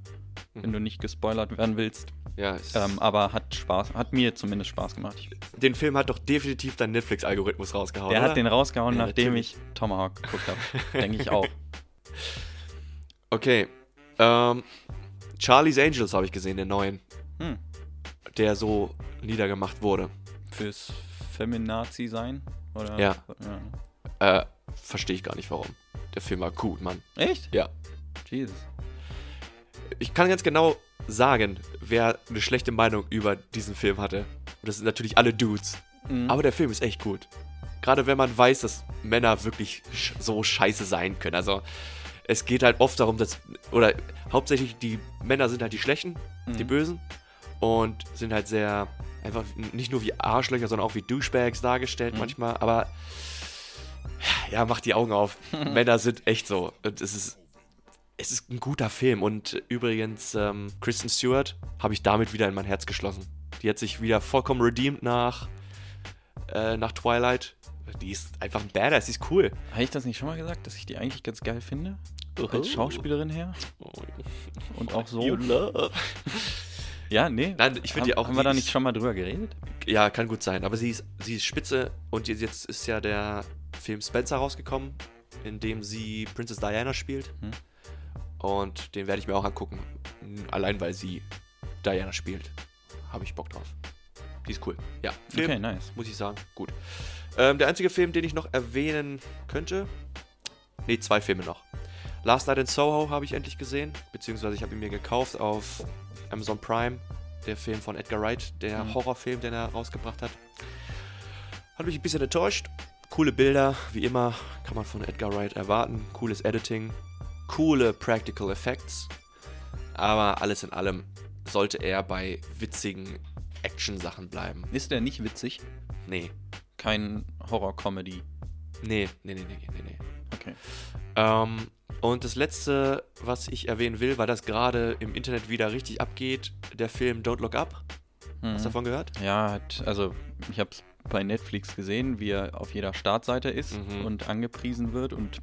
wenn
Mhm.
du nicht gespoilert werden willst.
Ja,
Ähm, aber hat Spaß, hat mir zumindest Spaß gemacht.
Den Film hat doch definitiv dein Netflix-Algorithmus rausgehauen.
der
oder?
hat den rausgehauen,
Ja,
nachdem
natürlich.
ich Tomahawk geguckt habe. Denke ich auch. *laughs*
Okay. Ähm, Charlie's Angels habe ich gesehen, den neuen.
Hm.
Der so niedergemacht wurde.
Fürs Feminazi sein. Oder?
Ja.
ja.
Äh, verstehe ich gar nicht warum. Der Film war gut, Mann.
Echt?
Ja.
Jesus.
Ich kann ganz genau sagen, wer eine schlechte Meinung über diesen Film hatte. Und das sind natürlich alle Dudes.
Mhm.
Aber der Film ist echt gut. Gerade wenn man weiß, dass Männer wirklich so scheiße sein können. Also es geht halt oft darum, dass, oder hauptsächlich die Männer sind halt die Schlechten, die Bösen. Und sind halt sehr, einfach nicht nur wie Arschlöcher, sondern auch wie Douchebags dargestellt manchmal. Aber ja, macht die Augen auf. *laughs* Männer sind echt so. Und es ist, es ist ein guter Film. Und übrigens, ähm, Kristen Stewart habe ich damit wieder in mein Herz geschlossen. Die hat sich wieder vollkommen redeemed nach, äh, nach Twilight. Die ist einfach ein Badass, die ist cool.
Habe ich das nicht schon mal gesagt, dass ich die eigentlich ganz geil finde? Als Schauspielerin her. Und auch so.
You love.
Ja, nee.
Nein, ich finde
Haben-
die auch.
Haben wir da nicht schon mal drüber geredet?
Ja, kann gut sein. Aber sie ist, sie ist spitze und jetzt- jetzt ist ja der Film Spencer rausgekommen, in dem sie Princess Diana spielt.
Hm.
Und den werde ich mir auch angucken. Allein weil sie Diana spielt. Habe ich Bock drauf. Die ist cool. Ja, Film,
Okay, nice.
muss ich sagen. Gut. Ähm, der einzige Film, den ich noch erwähnen könnte. Ne, zwei Filme noch. Last Night in Soho habe ich endlich gesehen, beziehungsweise ich habe ihn mir gekauft auf Amazon Prime. Der Film von Edgar Wright, der
Mhm.
Horrorfilm, den er rausgebracht hat. Hat mich ein bisschen enttäuscht. Coole Bilder, wie immer, kann man von Edgar Wright erwarten. Cooles Editing, coole Practical Effects. Aber alles in allem sollte er bei witzigen Action-Sachen bleiben.
Ist der nicht witzig?
Nee,
Kein Horror-Comedy.
nee, nee, nee, nee, nee, nee.
Okay.
Ähm, und das letzte, was ich erwähnen will, weil das gerade im Internet wieder richtig abgeht, der Film Don't Look Up. Hast du davon gehört?
Ja, also ich habe es bei Netflix gesehen, wie er auf jeder Startseite ist
Mhm.
und angepriesen wird. Und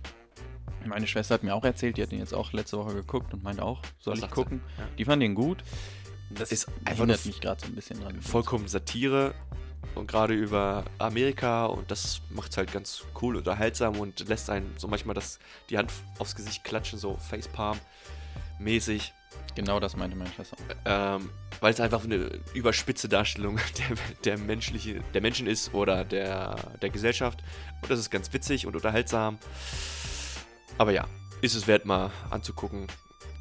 meine Schwester hat mir auch erzählt, die hat ihn jetzt auch letzte Woche geguckt und meint auch, soll ich gucken.
Ja.
Die fand den gut.
Das ist einfach
Erinnert mich gerade so ein bisschen dran.
vollkommen Satire und gerade über Amerika und das macht es halt ganz cool, unterhaltsam und lässt einen so manchmal das, die Hand aufs Gesicht klatschen, so Facepalm mäßig,
Genau das meinte meine Schwester.
ähm, weil es einfach eine überspitze Darstellung *laughs* der, der, menschliche, der Menschen ist oder der, der Gesellschaft und das ist ganz witzig und unterhaltsam. Aber ja, ist es wert mal anzugucken,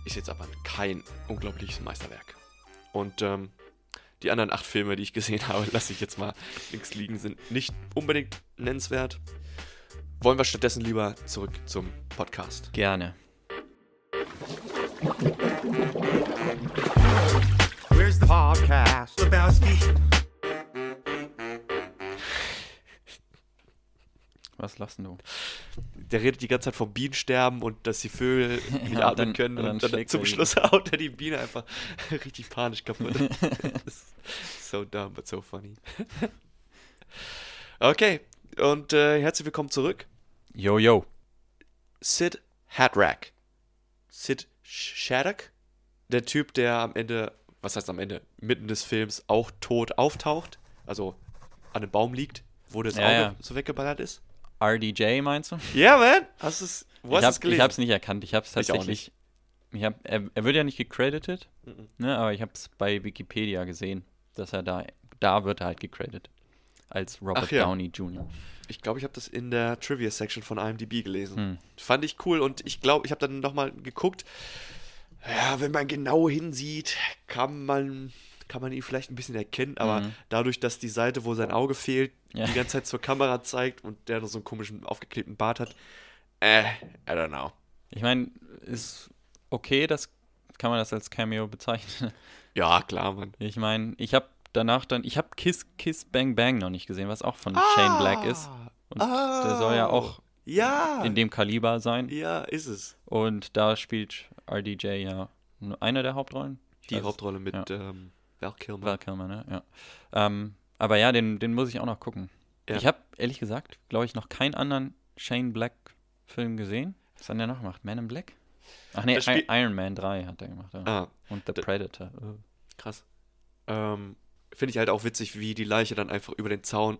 ist jetzt aber kein unglaubliches Meisterwerk. Und ähm, die anderen acht Filme, die ich gesehen habe, *laughs* lasse ich jetzt mal links liegen, sind nicht unbedingt nennenswert. Wollen wir stattdessen lieber zurück zum Podcast.
Gerne.
Where's the podcast? Lebowski.
Was lassen du?
Der redet die ganze Zeit vom Bienensterben und dass die Vögel *laughs* nicht
Ja,
atmen
dann-
können
und dann
dann, zum Schluss *laughs* haut er die Biene einfach *laughs* richtig panisch kaputt. So dumb, but so funny. Okay, und äh, herzlich willkommen zurück.
Yo, yo.
Sid Hatrack. Sid Shattuck? Der Typ, der am Ende, was heißt am Ende, mitten des Films auch tot auftaucht, also an einem Baum liegt, wo das
Ja,
Auge
ja.
so weggeballert ist.
RDJ meinst du?
Ja, man! Hast du's, wo
ich
hast du es
habe
gelesen?
es nicht erkannt. Ich habe es
Ich auch
tatsächlich. Ich hab, er, er wird ja nicht gecredited, ne, aber ich habe es bei Wikipedia gesehen, dass er da, da wird er halt gecredited. Als Robert
Ach ja.
Downey Jr.
Ich glaube, ich habe das in der Trivia-Section von IMDb gelesen.
Hm.
Fand ich cool und ich glaube, ich habe dann nochmal geguckt. Ja, wenn man genau hinsieht, kann man, kann man ihn vielleicht ein bisschen erkennen, aber
Mhm.
dadurch, dass die Seite, wo sein Auge fehlt,
Ja.
die ganze Zeit zur Kamera zeigt und der noch so einen komischen aufgeklebten Bart hat, äh, I don't know.
Ich meine, ist okay, das kann man das als Cameo bezeichnen. *laughs*
Ja, klar, Mann.
Ich meine, ich habe danach dann, ich habe Kiss Kiss Bang Bang noch nicht gesehen, was auch von Shane Black ist. Und der soll ja auch
Ja,
in dem Kaliber sein.
ja, ist es.
Und da spielt RDJ ja nur eine der Hauptrollen. Ich
Die Hauptrolle mit
ja.
ähm, Val Kilmer.
Val Kilmer, ne? Ja. Ähm, aber ja, den, den muss ich auch noch gucken.
Ja.
Ich habe ehrlich gesagt, glaube ich, noch keinen anderen Shane Black-Film gesehen. Was hat der noch gemacht? Man in Black? Ach nee, Iron Man 3 hat er gemacht. Ja.
Ah,
Und The
Da-
Predator. Oh.
Krass. Ähm, Finde ich halt auch witzig, wie die Leiche dann einfach über den Zaun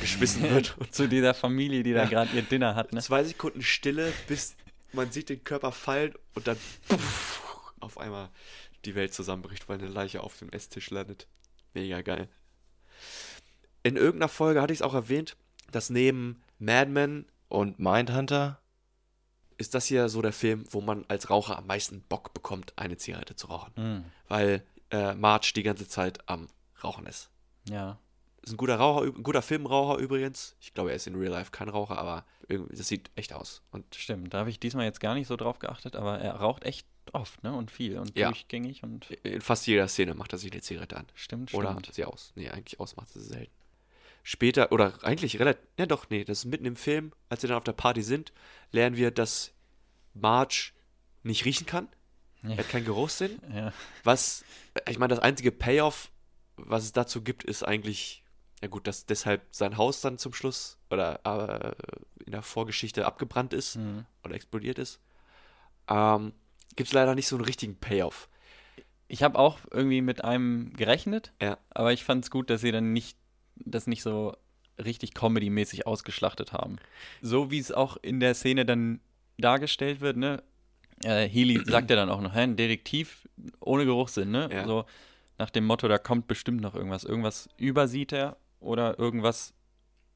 geschmissen *laughs* wird. Und
Zu dieser Familie, die da
Ja.
gerade ihr Dinner hat, ne?
zwei Sekunden Stille, bis man sieht den Körper fallen und dann puff, auf einmal die Welt zusammenbricht, weil eine Leiche auf dem Esstisch landet. Mega geil. In irgendeiner Folge hatte ich es auch erwähnt. dass neben Mad Men
Und Mindhunter?
ist das hier so der Film, wo man als Raucher am meisten Bock bekommt, eine Zigarette zu rauchen.
Hm,
Weil äh, Marge die ganze Zeit am Rauchen ist.
ja.
Ist ein guter Raucher, ein guter Filmraucher übrigens. Ich glaube, er ist in Real Life kein Raucher, aber irgendwie, das sieht echt aus. Und
Stimmt, da habe ich diesmal jetzt gar nicht so drauf geachtet, aber er raucht echt oft, ne? Und viel und
Ja.
durchgängig und
in fast jeder Szene macht er sich eine Zigarette an.
stimmt,
Oder
stimmt.
hat sie aus. Nee, eigentlich aus macht sie sie selten. Später, oder eigentlich relativ, ja doch, nee, das ist mitten im Film, als sie dann auf der Party sind, lernen wir, dass Marge nicht riechen kann.
Ja.
Er hat keinen Geruchssinn. *laughs*
Ja.
Was, ich meine, das einzige Payoff, was es dazu gibt, ist eigentlich, ja gut, dass deshalb sein Haus dann zum Schluss oder äh, in der Vorgeschichte abgebrannt ist
Mhm.
oder explodiert ist. Ähm, gibt es leider nicht so einen richtigen Payoff.
Ich habe auch irgendwie mit einem gerechnet,
Ja.
aber ich fand es gut, dass sie dann nicht das nicht so richtig comedy-mäßig ausgeschlachtet haben. So wie es auch in der Szene dann dargestellt wird, ne? Äh, Healy sagt ja dann auch noch, hä, ein Detektiv ohne Geruchssinn, ne?
Ja.
So nach dem Motto, da kommt bestimmt noch irgendwas. Irgendwas übersieht er oder irgendwas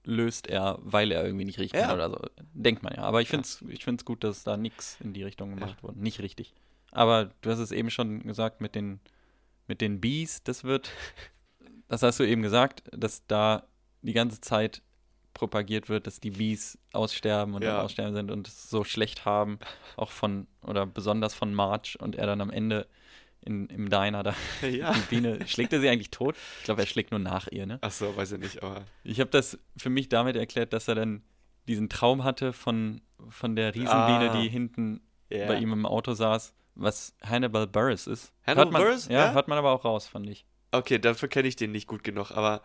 löst er, weil er irgendwie nicht riechen
Ja.
kann oder so. Denkt man ja. Aber ich finde es ich find's gut, dass da nichts in die Richtung gemacht wurde. Nicht richtig. Aber du hast es eben schon gesagt mit den, mit den Bees, das wird, *laughs* das hast du eben gesagt, dass da die ganze Zeit propagiert wird, dass die Bees aussterben und
Ja.
Aussterben sind und es so schlecht haben, auch von, oder besonders von March und er dann am Ende in, im Diner da *laughs*
Ja.
die Biene, schlägt er sie eigentlich tot? Ich glaube, er schlägt nur nach ihr, ne?
Achso, weiß ich nicht, aber.
Ich habe das für mich damit erklärt, dass er dann diesen Traum hatte von, von der Riesenbiene,
Ah.
die hinten
Ja.
bei ihm im Auto saß, was Hannibal Burris ist.
Hannibal
hört man,
Buress?
Ja,
Ja?
hört man aber auch raus, fand ich.
Okay, dafür kenne ich den nicht gut genug, aber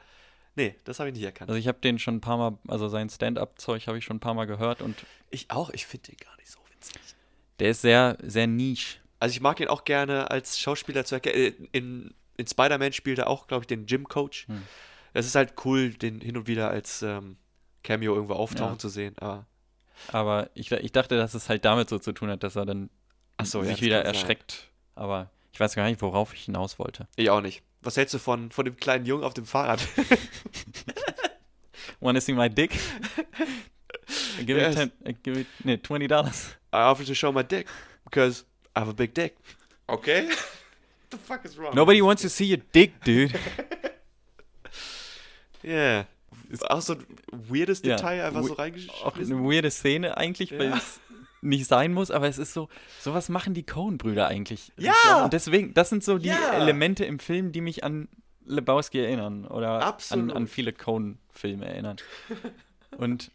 nee, das habe ich nicht erkannt.
Also ich habe den schon ein paar Mal, also sein Stand-up-Zeug habe ich schon ein paar Mal gehört und
ich auch, ich finde den gar nicht so witzig.
der ist sehr, sehr niche.
Also ich mag ihn auch gerne als Schauspieler zu erkennen. In, in Spider-Man spielt er auch, glaube ich, den Gym-Coach.
Hm.
Es ist halt cool, den hin und wieder als ähm, Cameo irgendwo auftauchen
Ja.
zu sehen, aber
Aber ich, ich dachte, dass es halt damit so zu tun hat, dass er dann
so, ja,
sich
das
wieder
kann sein.
erschreckt. Aber ich weiß gar nicht, worauf ich hinaus wollte.
ich auch nicht. Was hältst du von, von dem kleinen Jungen auf dem Fahrrad? *laughs*
Wanna see my dick? *laughs* give,
Yes.
me ten, uh, give me nee, 20 dollars.
I offered to show my dick because I have a big dick. Okay? *laughs* What the fuck is wrong?
Nobody wants to see your dick, dude. *laughs*
Yeah. Ist auch so ein weirdes
Ja.
Detail einfach so
We-
reingeschrieben.
Auch eine weirde Szene eigentlich, weil
Ja.
es nicht sein muss, aber es ist so, sowas machen die Coen-Brüder eigentlich.
Ja!
Und deswegen, das sind so die
Ja!
Elemente im Film, die mich an Lebowski erinnern oder an, an viele Coen-Filme erinnern. *laughs* Und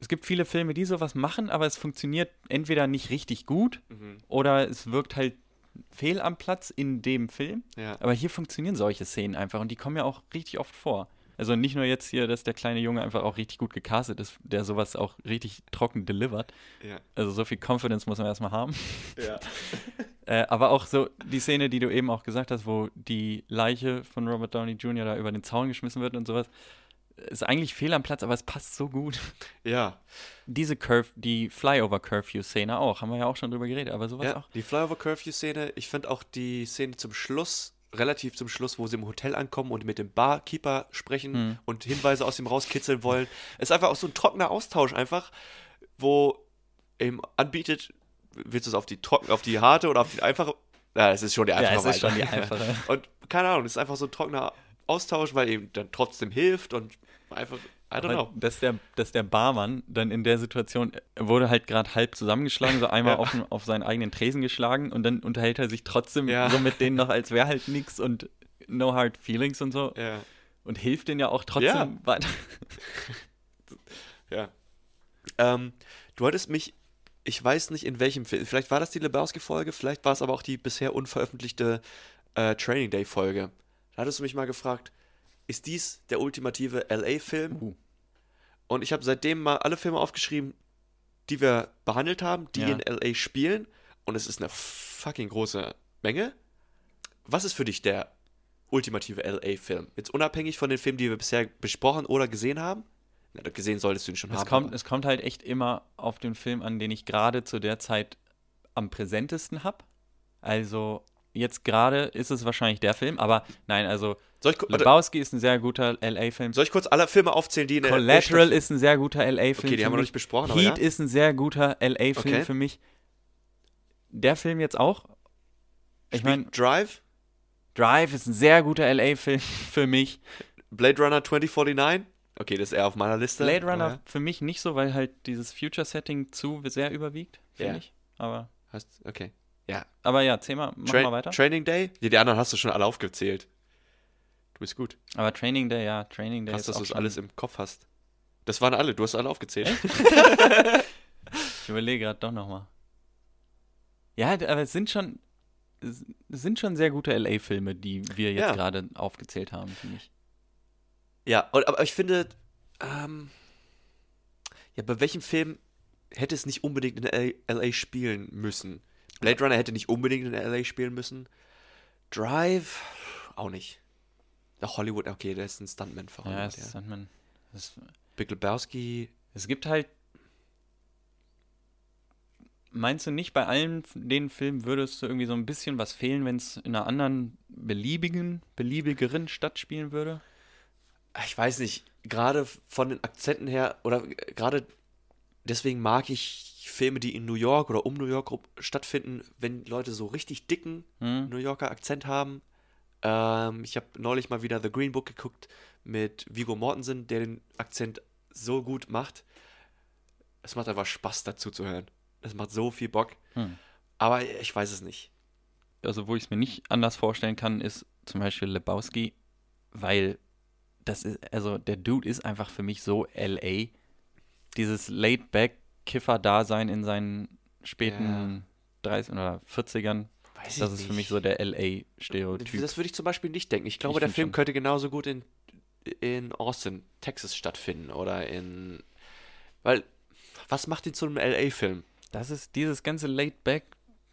es gibt viele Filme, die sowas machen, aber es funktioniert entweder nicht richtig gut
Mhm.
oder es wirkt halt fehl am Platz in dem Film.
Ja.
Aber hier funktionieren solche Szenen einfach und die kommen ja auch richtig oft vor. Also nicht nur jetzt hier, dass der kleine Junge einfach auch richtig gut gecastet ist, der sowas auch richtig trocken delivert.
Ja.
Also so viel Confidence muss man erstmal haben.
Ja. *laughs*
Äh, aber auch so die Szene, die du eben auch gesagt hast, wo die Leiche von Robert Downey Jr. da über den Zaun geschmissen wird und sowas, ist eigentlich fehl am Platz, aber es passt so gut.
Ja.
Diese Curve, die Flyover-Curfew-Szene auch, haben wir ja auch schon drüber geredet, aber sowas
ja.
auch.
Die Flyover Curfew-Szene, ich finde auch die Szene zum Schluss, relativ zum Schluss, wo sie im Hotel ankommen und mit dem Barkeeper sprechen
Hm.
und Hinweise aus ihm rauskitzeln wollen. ist einfach auch so ein trockener Austausch einfach, wo ihm anbietet, willst du es auf die trocken, auf die harte oder auf die einfache? Ja, es ist schon die einfache
es ist schon die einfache. *laughs*
Und keine Ahnung, es ist einfach so ein trockener Austausch, weil ihm dann trotzdem hilft und einfach, I don't know.
Dass der, dass der Barmann dann in der Situation, wurde halt gerade halb zusammengeschlagen, so einmal *laughs*
Ja.
auf, auf seinen eigenen Tresen geschlagen und dann unterhält er sich trotzdem
Ja.
so mit denen noch, als wäre halt nichts und no hard feelings und so
Ja,
und hilft denen ja auch trotzdem weiter. *laughs*
ja. Ähm, du hattest mich, ich weiß nicht in welchem Film, vielleicht war das die Lebowski-Folge, vielleicht war es aber auch die bisher unveröffentlichte äh, Training Day-Folge. Da hattest du mich mal gefragt, ist dies der ultimative LA-Film?
Uh.
Und ich habe seitdem mal alle Filme aufgeschrieben, die wir behandelt haben, die
Ja.
in LA spielen. Und es ist eine fucking große Menge. Was ist für dich der ultimative LA-Film? Jetzt unabhängig von den Filmen, die wir bisher besprochen oder gesehen haben? Na, gesehen solltest du ihn schon
Es
haben.
kommt, es kommt halt echt immer auf den Film an, den ich gerade zu der Zeit am präsentesten habe. Also jetzt gerade ist es wahrscheinlich der Film, aber nein, also
Soll ich, ku- warte,
Lebowski ist ein sehr guter LA-Film.
soll ich kurz alle Filme aufzählen, die in der
Collateral ist ein sehr guter LA-Film.
Okay, die haben wir noch nicht besprochen, aber
Heat
ja.
ist ein sehr guter LA-Film
Okay.
für mich. Der Film jetzt auch. Ich meine,
Drive,
Drive ist ein sehr guter LA-Film für mich.
Blade Runner 2049. Okay, das ist eher auf meiner Liste.
Blade Runner
aber ja.
für mich nicht so, weil halt dieses Future-Setting zu sehr überwiegt, finde
Ja.
ich. Aber,
Hast, okay. Ja.
aber ja, Thema, mach
Tra
mal weiter.
Training Day? Ja, die anderen hast du schon alle aufgezählt. Du bist gut.
aber Training Day, ja, Training Day
Krass, dass du es alles im Kopf hast. Das waren alle, du hast alle aufgezählt. *laughs*
Ich überlege gerade doch nochmal. Ja, aber es sind schon, es sind schon sehr gute LA-Filme, die wir jetzt
Ja.
gerade aufgezählt haben, finde ich.
Ja, und, aber ich finde, ähm, ja, bei welchem Film hätte es nicht unbedingt in LA, LA spielen müssen? Blade Runner hätte nicht unbedingt in LA spielen müssen. Drive, auch nicht. Der Hollywood, okay, der ist ein Stuntman
Ja,
verheiratet.
es
Ja,
ist Sandman. Es,
Big Lebowski,
es gibt halt. Meinst du nicht, bei allen den Filmen würdest du irgendwie so ein bisschen was fehlen, wenn es in einer anderen beliebigen, beliebigeren Stadt spielen würde?
ich weiß nicht, gerade von den Akzenten her, oder gerade deswegen mag ich Filme, die in New York oder um New York stattfinden, wenn Leute so richtig dicken
Hm?
New Yorker Akzent haben. Ähm, ich habe neulich mal wieder The Green Book geguckt mit Vigo Mortensen, der den Akzent so gut macht. Es macht einfach Spaß dazu zu hören. Es macht so viel Bock.
Hm.
Aber ich weiß es nicht.
also wo ich es mir nicht anders vorstellen kann, ist zum Beispiel Lebowski, weil das ist, also der Dude ist einfach für mich so LA. Dieses Laid-Back-Kiffer-Dasein in seinen späten 30 oder 40ern,
Weiß
das ist für mich
nicht.
so der LA-Stereotyp.
Das würde ich zum Beispiel nicht denken. Ich glaube,
Ich
der Film
schon.
könnte genauso gut in, in Austin, Texas stattfinden oder in. Weil, was macht ihn zu einem LA-Film?
Das ist dieses ganze Laid-Back,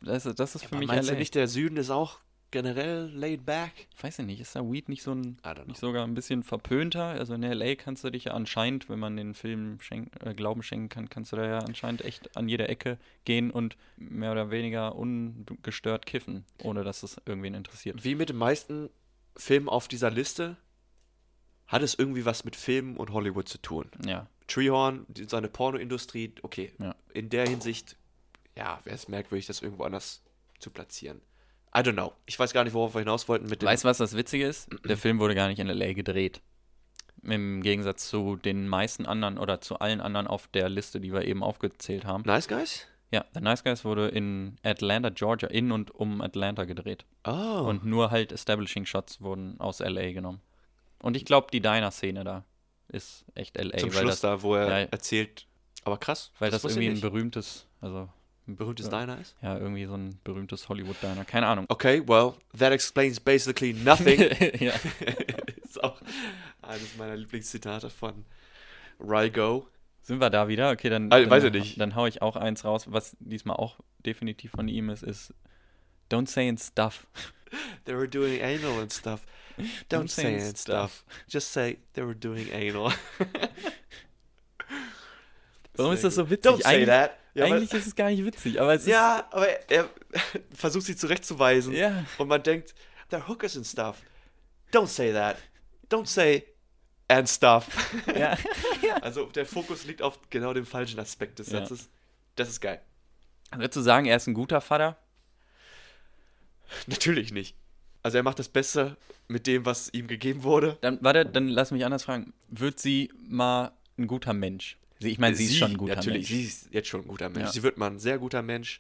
das ist, das ist für
Aber
mich
meinst
LA.
du nicht, der Süden ist auch generell laid back?
Weiß ich nicht, ist da Weed nicht so ein, nicht sogar ein bisschen verpönter? Also in LA kannst du dich ja anscheinend, wenn man den Film schenk, äh, Glauben schenken kann, kannst du da ja anscheinend echt an jede Ecke gehen und mehr oder weniger ungestört kiffen, ohne dass es irgendwen interessiert.
Wie mit den meisten Filmen auf dieser Liste hat es irgendwie was mit Filmen und Hollywood zu tun.
Ja,
Treehorn, seine Pornoindustrie, okay.
Ja.
In der Hinsicht, ja, wäre es merkwürdig, das irgendwo anders zu platzieren. I don't know. Ich weiß gar nicht, worauf wir hinaus wollten mit dem.
Weißt du, was das Witzige ist? Der Film wurde gar nicht in LA gedreht. Im Gegensatz zu den meisten anderen oder zu allen anderen auf der Liste, die wir eben aufgezählt haben.
Nice Guys?
Ja, The Nice Guys wurde in Atlanta, Georgia, in und um Atlanta gedreht.
Oh.
Und nur halt Establishing Shots wurden aus LA genommen. Und ich glaube, die Diner-Szene da ist echt LA,
zum
weil
Schluss
das,
da, wo er
ja,
erzählt. Aber krass.
weil das,
wusste
irgendwie ein berühmtes, also ein
berühmtes
ja,
Diner ist.
Ja, irgendwie so ein berühmtes Hollywood-Diner. Keine Ahnung.
Okay, well, that explains basically nothing. *laughs*
ja. *laughs*
ist auch eines meiner Lieblingszitate von Rygo.
Sind wir da wieder? Okay, dann, dann,
weiß ich nicht.
dann hau ich auch eins raus, was diesmal auch definitiv von ihm ist, ist Don't say and stuff. *laughs*
They were doing anal and stuff. Don't, say and stuff. Just say they were doing anal.
Warum ist das so witzig?
Don't say that. Ja, aber-
Eigentlich ist es gar nicht witzig, aber es ist.
Ja, aber er, er *laughs* versucht sie zurechtzuweisen.
Ja.
Und man denkt, they're hookers and stuff. Don't say that. Don't say and stuff. *laughs*
Ja.
Also der Fokus liegt auf genau dem falschen Aspekt des
Ja.
Satzes. Das ist geil.
Würdest du sagen, er ist ein guter Vater?
Natürlich nicht. Also er macht das Beste mit dem, was ihm gegeben wurde.
Dann, warte, dann lass mich anders fragen. Wird sie mal ein guter Mensch? Sie, ich meine, sie, ist schon ein guter
natürlich,
Mensch.
sie ist jetzt schon ein guter Mensch.
Ja.
Sie wird mal ein sehr guter Mensch.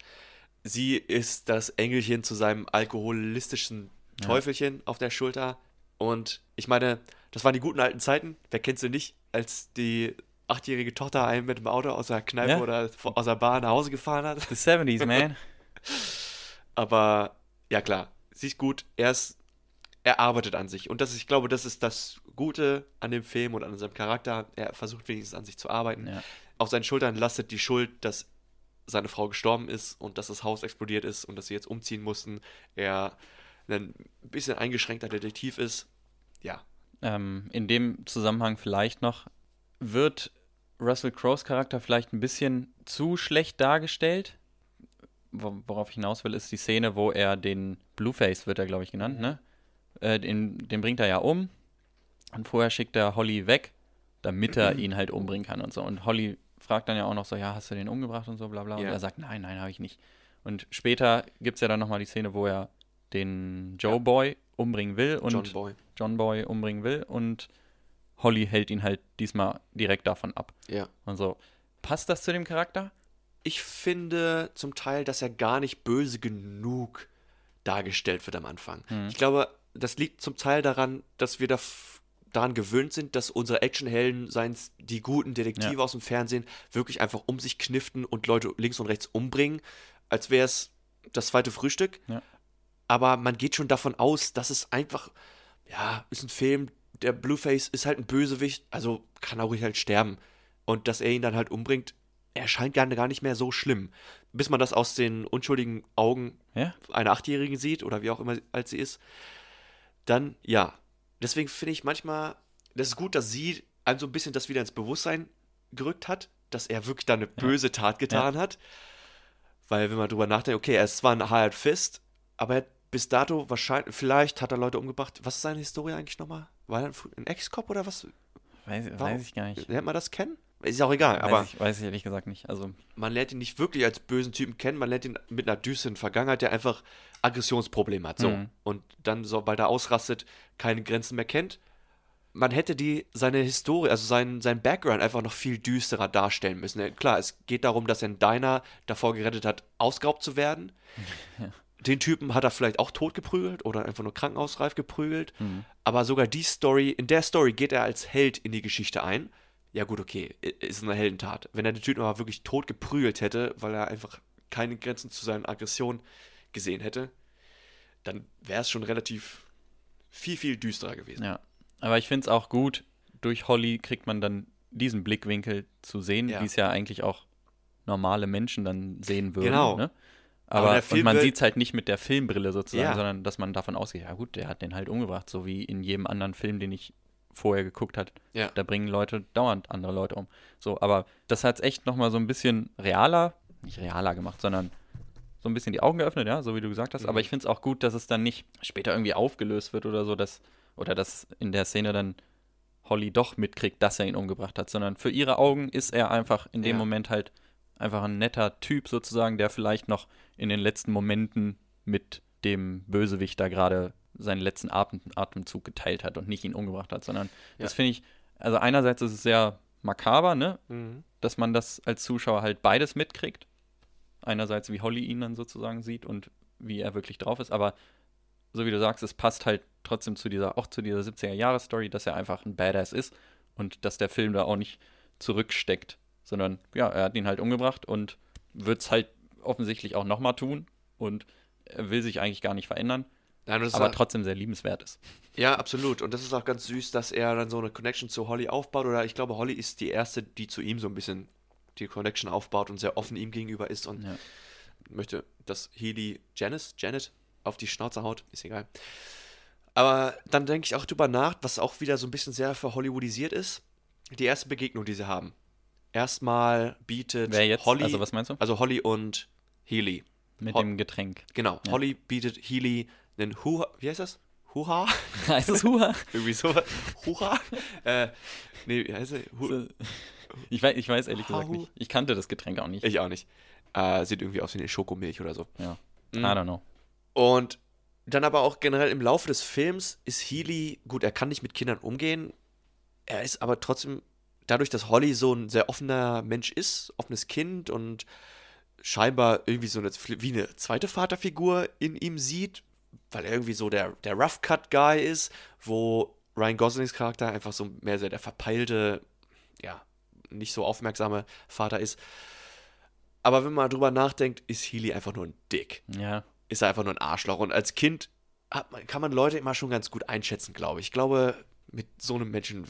Sie ist das Engelchen zu seinem alkoholistischen Teufelchen auf der Schulter. Und ich meine, das waren die guten alten Zeiten. Wer kennt sie nicht, als die achtjährige Tochter einen mit dem Auto aus der Kneipe
Ja.
oder aus der Bar nach Hause gefahren hat.
The 70s, man. *laughs*
Aber ja klar, sie ist gut. Er ist, er arbeitet an sich. Und das ist, ich glaube, das ist das Gute an dem Film und an seinem Charakter. Er versucht wenigstens an sich zu arbeiten.
Ja.
Auf seinen Schultern lastet die Schuld, dass seine Frau gestorben ist und dass das Haus explodiert ist und dass sie jetzt umziehen mussten. Er ein bisschen eingeschränkter Detektiv ist. Ja.
ähm, in dem Zusammenhang vielleicht noch, wird Russell Crowes Charakter vielleicht ein bisschen zu schlecht dargestellt? wo- worauf ich hinaus will, ist die Szene, wo er den Blueface, wird er, glaube ich, genannt, ne? Äh, den, den bringt er ja um. Und vorher schickt er Holly weg, damit er ihn halt umbringen kann und so. Und Holly fragt dann ja auch noch so, ja, hast du den umgebracht und so, bla bla. Und
Ja.
er sagt, nein, nein, habe ich nicht. Und später gibt es ja dann nochmal die Szene, wo er den Joe Boy umbringen will und
John Boy.
John Boy umbringen will und Holly hält ihn halt diesmal direkt davon ab.
Ja.
Und so. Passt das zu dem Charakter?
Ich finde zum Teil, dass er gar nicht böse genug dargestellt wird am Anfang.
Hm.
Ich glaube, das liegt zum Teil daran, dass wir da daran gewöhnt sind, dass unsere Actionhelden, seien es die guten Detektive
Ja.
aus dem Fernsehen, wirklich einfach um sich kniften und Leute links und rechts umbringen, als wäre es das zweite Frühstück.
Ja.
Aber man geht schon davon aus, dass es einfach, ja, ist ein Film, der Blueface ist halt ein Bösewicht, also kann auch halt sterben. Und dass er ihn dann halt umbringt, erscheint gar, gar nicht mehr so schlimm. Bis man das aus den unschuldigen Augen
Ja?
einer Achtjährigen sieht oder wie auch immer alt sie ist, dann ja. Deswegen finde ich manchmal, das ist gut, dass sie einem so ein bisschen das wieder ins Bewusstsein gerückt hat, dass er wirklich da eine böse Tat getan hat. Weil wenn man drüber nachdenkt, okay, er ist zwar ein Hired Fist, aber er hat bis dato wahrscheinlich, vielleicht hat er Leute umgebracht. Was ist seine Historie eigentlich nochmal? War er ein, Ex-Cop oder was?
Weiß, weiß ich gar nicht.
Lernt man das kennen? Ist auch egal, aber
weiß, ich, weiß ich ehrlich gesagt nicht. Also,
man lernt ihn nicht wirklich als bösen Typen kennen, man lernt ihn mit einer düsteren Vergangenheit, der einfach Aggressionsprobleme hat. So.
Mhm.
Und dann, sobald er ausrastet, keine Grenzen mehr kennt. Man hätte die, seine Historie, also sein, sein Background einfach noch viel düsterer darstellen müssen. Ja, Klar, es geht darum, dass er einen Diner davor gerettet hat, ausgeraubt zu werden. *laughs* Den Typen hat er vielleicht auch totgeprügelt oder einfach nur krankenhausreif geprügelt.
Mhm.
Aber sogar die Story, in der Story geht er als Held in die Geschichte ein. Ja, gut, okay, ist eine Heldentat. Wenn er den Typen aber wirklich tot geprügelt hätte, weil er einfach keine Grenzen zu seinen Aggressionen gesehen hätte, dann wäre es schon relativ viel, viel düsterer gewesen.
ja. Aber ich finde es auch gut, durch Holly kriegt man dann diesen Blickwinkel zu sehen,
Ja.
wie es ja eigentlich auch normale Menschen dann sehen würden.
Genau.
Ne?
Aber
Aber, und man sieht es halt nicht mit der Filmbrille sozusagen,
Ja.
sondern dass man davon ausgeht, ja gut, der hat den halt umgebracht, so wie in jedem anderen Film, den ich vorher geguckt hat.
Ja.
Da bringen Leute dauernd andere Leute um. So, aber das hat es echt nochmal so ein bisschen realer, nicht realer gemacht, sondern so ein bisschen die Augen geöffnet, ja, so wie du gesagt hast.
Mhm.
Aber ich finde es auch gut, dass es dann nicht später irgendwie aufgelöst wird oder so, dass, oder dass in der Szene dann Holly doch mitkriegt, dass er ihn umgebracht hat, sondern für ihre Augen ist er einfach in dem
Ja.
Moment halt einfach ein netter Typ sozusagen, der vielleicht noch in den letzten Momenten mit dem Bösewicht da gerade seinen letzten Atem, Atemzug geteilt hat und nicht ihn umgebracht hat, sondern das
Ja.
finde ich, also einerseits ist es sehr makaber, ne,
Mhm.
dass man das als Zuschauer halt beides mitkriegt. Einerseits, wie Holly ihn dann sozusagen sieht und wie er wirklich drauf ist, aber so wie du sagst, es passt halt trotzdem zu dieser, auch zu dieser 70er-Jahre-Story, dass er einfach ein Badass ist und dass der Film da auch nicht zurücksteckt, sondern ja, er hat ihn halt umgebracht und wird es halt offensichtlich auch nochmal tun und er will sich eigentlich gar nicht verändern,
Nein,
aber
auch-
trotzdem sehr liebenswert ist.
Ja, absolut. Und das ist auch ganz süß, dass er dann so eine Connection zu Holly aufbaut. Oder ich glaube, Holly ist die erste, die zu ihm so ein bisschen die Connection aufbaut und sehr offen ihm gegenüber ist und
Ja.
möchte, dass Healy Janice, Janet auf die Schnauze haut. Ist egal. Aber dann denke ich auch drüber nach, was auch wieder so ein bisschen sehr verhollywoodisiert ist. Die erste Begegnung, die sie haben. Erstmal bietet
Wer jetzt?
Holly,
Also was meinst du?
also Holly und Healy.
Mit
Hol-
dem Getränk.
Genau,
Ja.
Holly bietet Healy einen Huha, wie heißt das? Huha? *laughs*
heißt es Huha? *laughs*
Irgendwie so. Hurra! äh, nee, wie heißt er? Hu
Ich weiß, ich weiß ehrlich gesagt nicht. Ich kannte das Getränk auch nicht.
ich auch nicht. Äh, sieht irgendwie aus wie eine Schokomilch oder so.
ja.
Mhm.
I don't know.
Und dann aber auch generell im Laufe des Films ist Healy, gut, er kann nicht mit Kindern umgehen. Er ist aber trotzdem, dadurch, dass Holly so ein sehr offener Mensch ist, offenes Kind und scheinbar irgendwie so eine, wie eine zweite Vaterfigur in ihm sieht, weil er irgendwie so der, der Rough Cut Guy ist, wo Ryan Goslings Charakter einfach so mehr so der verpeilte, ja, nicht so aufmerksame Vater ist. Aber wenn man drüber nachdenkt, ist Healy einfach nur ein Dick
Ja.
ist er einfach nur ein Arschloch. Und als Kind man, kann man Leute immer schon ganz gut einschätzen, glaube ich. Ich glaube, mit so einem Menschen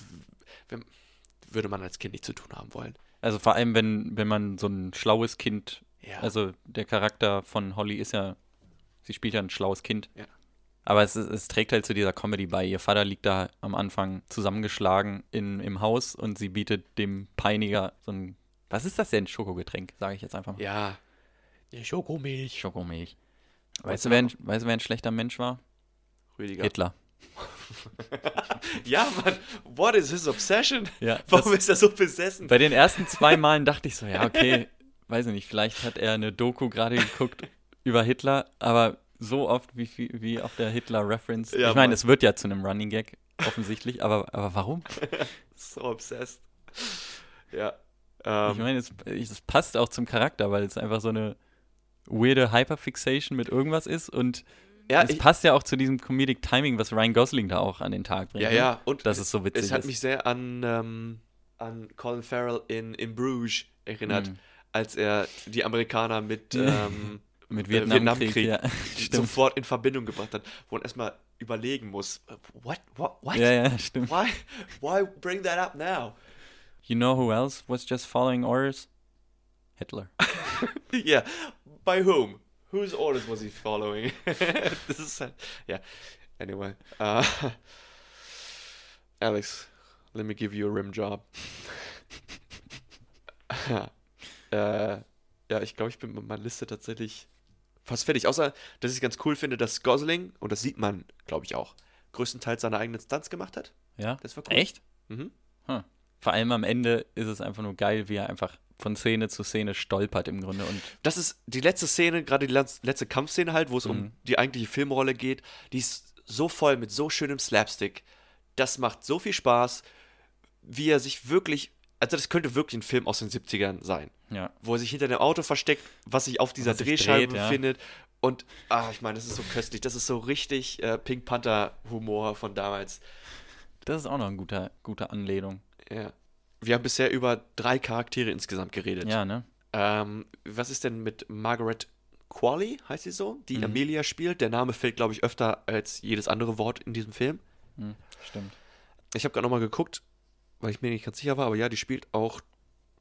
würde man als Kind nicht zu tun haben wollen.
Also vor allem, wenn, wenn man so ein schlaues Kind,
Ja.
also der Charakter von Holly ist ja, sie spielt ja ein schlaues Kind.
Ja.
Aber es, es trägt halt zu dieser Comedy bei. Ihr Vater liegt da am Anfang zusammengeschlagen in, im Haus und sie bietet dem Peiniger so ein, was ist das denn, Schokogetränk, sage ich jetzt einfach mal.
Ja, Schokomilch.
Schokomilch.
Weißt du,
wer ein, weißt du, wer ein schlechter Mensch war?
Rüdiger.
Hitler. *laughs*
Ja, Mann, what is his obsession?
Ja, *laughs*
Warum
das-
ist er so besessen?
Bei den ersten zwei Malen dachte ich so, ja, okay, weiß ich nicht, vielleicht hat er eine Doku gerade geguckt über Hitler, aber so oft wie, wie, auf der Hitler-Reference.
Ja,
ich meine, es wird ja zu einem Running Gag, offensichtlich, aber, aber warum? *laughs*
So obsessed. Ja.
Ich
Ähm,
meine, es, es passt auch zum Charakter, weil es einfach so eine weirde Hyperfixation mit irgendwas ist und
ja,
es
ich,
passt ja auch zu diesem Comedic Timing, was Ryan Gosling da auch an den Tag bringt.
ja,
ne?
ja. Und
Dass es so witzig
es hat
ist.
mich sehr an, ähm, an Colin Farrell in, in Bruges erinnert,
Mhm.
als er die Amerikaner mit, *laughs* ähm,
Mit
äh,
Vietnamkrieg,
Vietnamkrieg
ja. *laughs*
Sofort in Verbindung gebracht hat, wo man erstmal überlegen muss, what, what, what?
Ja, ja, stimmt.
Why, why bring that up now?
You know who else was just following orders? Hitler. *laughs*
yeah, by whom? Whose orders was he following? *laughs* this is. Yeah. Anyway, uh, Alex, let me give you a rim job. äh, ja, ich glaube, ich bin mit meiner Liste tatsächlich fast fertig. Außer, dass ich es ganz cool finde, dass Gosling, und das sieht man, glaube ich, auch, größtenteils seine eigenen Stunts gemacht hat.
Ja?
Das war cool.
Echt?
Mhm.
Hm. Vor allem am Ende ist es einfach nur geil, wie er einfach von Szene zu Szene stolpert im Grunde. Und
Das ist die letzte Szene, gerade die letz- letzte Kampfszene halt, wo es
Mhm.
um die eigentliche Filmrolle geht. Die ist so voll mit so schönem Slapstick. Das macht so viel Spaß, wie er sich wirklich. Also, das könnte wirklich ein Film aus den 70ern sein.
ja,
Wo er sich hinter dem Auto versteckt, was sich auf dieser Drehscheibe
dreht, ja.
befindet. Und, ah, ich meine, das ist so köstlich. Das ist so richtig äh, Pink Panther-Humor von damals.
das ist auch noch eine gute, gute Anlehnung.
Ja. Wir haben bisher über drei Charaktere insgesamt geredet.
Ja, ne?
Ähm, was ist denn mit Margaret Qualley, heißt sie so, die
Mhm.
Amelia spielt? Der Name fällt, glaube ich, öfter als jedes andere Wort in diesem Film.
Hm, stimmt.
Ich habe gerade nochmal geguckt, weil ich mir nicht ganz sicher war, aber ja, die spielt auch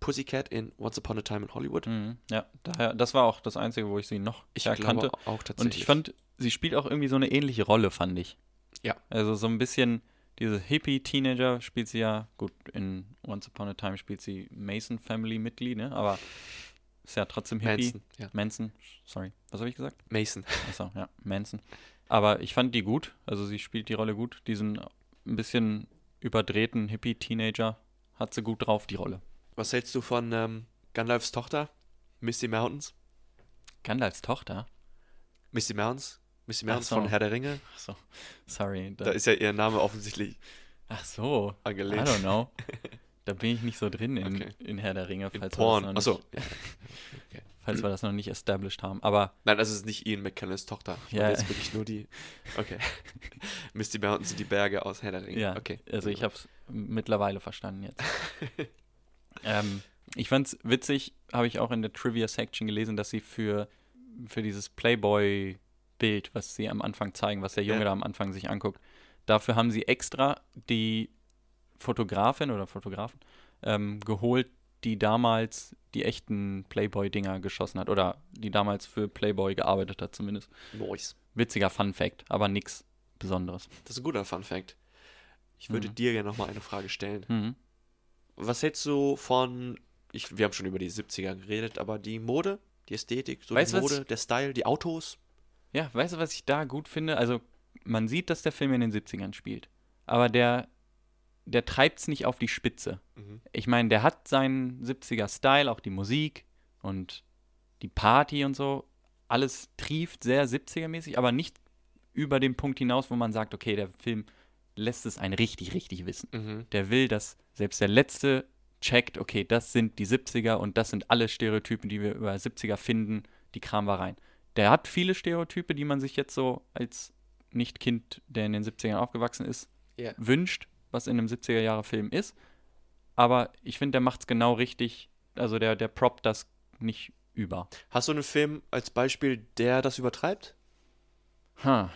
Pussycat in Once Upon a Time in Hollywood.
Mhm. Ja, daher, das war auch das Einzige, wo ich sie noch
Ich
erkannte.
glaube auch tatsächlich.
Und ich fand, sie spielt auch irgendwie so eine ähnliche Rolle, fand ich.
Ja.
Also so ein bisschen, diese Hippie-Teenager spielt sie ja, gut, in Once Upon a Time spielt sie Mason-Family-Mitglied, ne? Aber ist ja trotzdem Hippie.
Manson, ja.
Manson, sorry, was habe ich gesagt?
Mason.
Achso, ja, Manson. Aber ich fand die gut, also sie spielt die Rolle gut. Diesen ein bisschen überdrehten Hippie-Teenager hat sie gut drauf, die Rolle.
Was hältst du von ähm, Gandalfs Tochter, Misty Mountains?
Gandalfs Tochter?
Misty Mountains? Misty
Ach
Mountains
so.
von Herr der Ringe?
Achso, sorry.
Da ist ja ihr Name offensichtlich
Ach so,
angelehnt.
I don't know. *laughs* Da bin ich nicht so drin in,
Okay.
in Herr der Ringe,
In
falls,
Porn.
wir das
Achso.
nicht, *laughs* falls wir das noch nicht established haben. Aber
Nein, das ist nicht Ian McKellens Tochter. Ich
Ja.
meine jetzt wirklich nur die. Okay. *laughs* Misty Mountains sind die Berge aus Herr der Ringe.
ja,
okay.
also ich habe es mittlerweile verstanden jetzt. *laughs* ähm, ich fand's witzig, habe ich auch in der Trivia-Section gelesen, dass sie für, für dieses Playboy-Bild, was sie am Anfang zeigen, was der Junge
Ja.
da am Anfang sich anguckt, dafür haben sie extra die Fotografin oder Fotografen ähm, geholt, die damals die echten Playboy-Dinger geschossen hat oder die damals für Playboy gearbeitet hat zumindest.
Nice.
Witziger Fun-Fact, aber nix Besonderes.
Das ist ein guter Fun Fact. Ich würde
Mhm.
dir gerne nochmal eine Frage stellen.
Mhm.
Was hältst du von. Ich, wir haben schon über die 70er geredet, aber die Mode, die Ästhetik, so
Weißt
die Mode, der Style, die Autos.
Ja, weißt du, was ich da gut finde? Also, man sieht, dass der Film in den 70ern spielt. Aber der, der treibt es nicht auf die Spitze.
Mhm.
Ich meine, der hat seinen 70er-Style, auch die Musik und die Party und so. Alles trieft sehr 70er-mäßig, aber nicht über den Punkt hinaus, wo man sagt, okay, der Film lässt es einen richtig, richtig wissen.
Mhm.
Der will, dass selbst der Letzte checkt, okay, das sind die 70er und das sind alle Stereotypen, die wir über 70er finden, die kramen wir rein. Der hat viele Stereotype, die man sich jetzt so als Nicht-Kind, der in den 70ern aufgewachsen ist,
Ja.
wünscht, was in einem 70er-Jahre-Film ist. Aber ich finde, der macht es genau richtig. Also der, der proppt das nicht über.
Hast du einen Film als Beispiel, der das übertreibt?
Ha.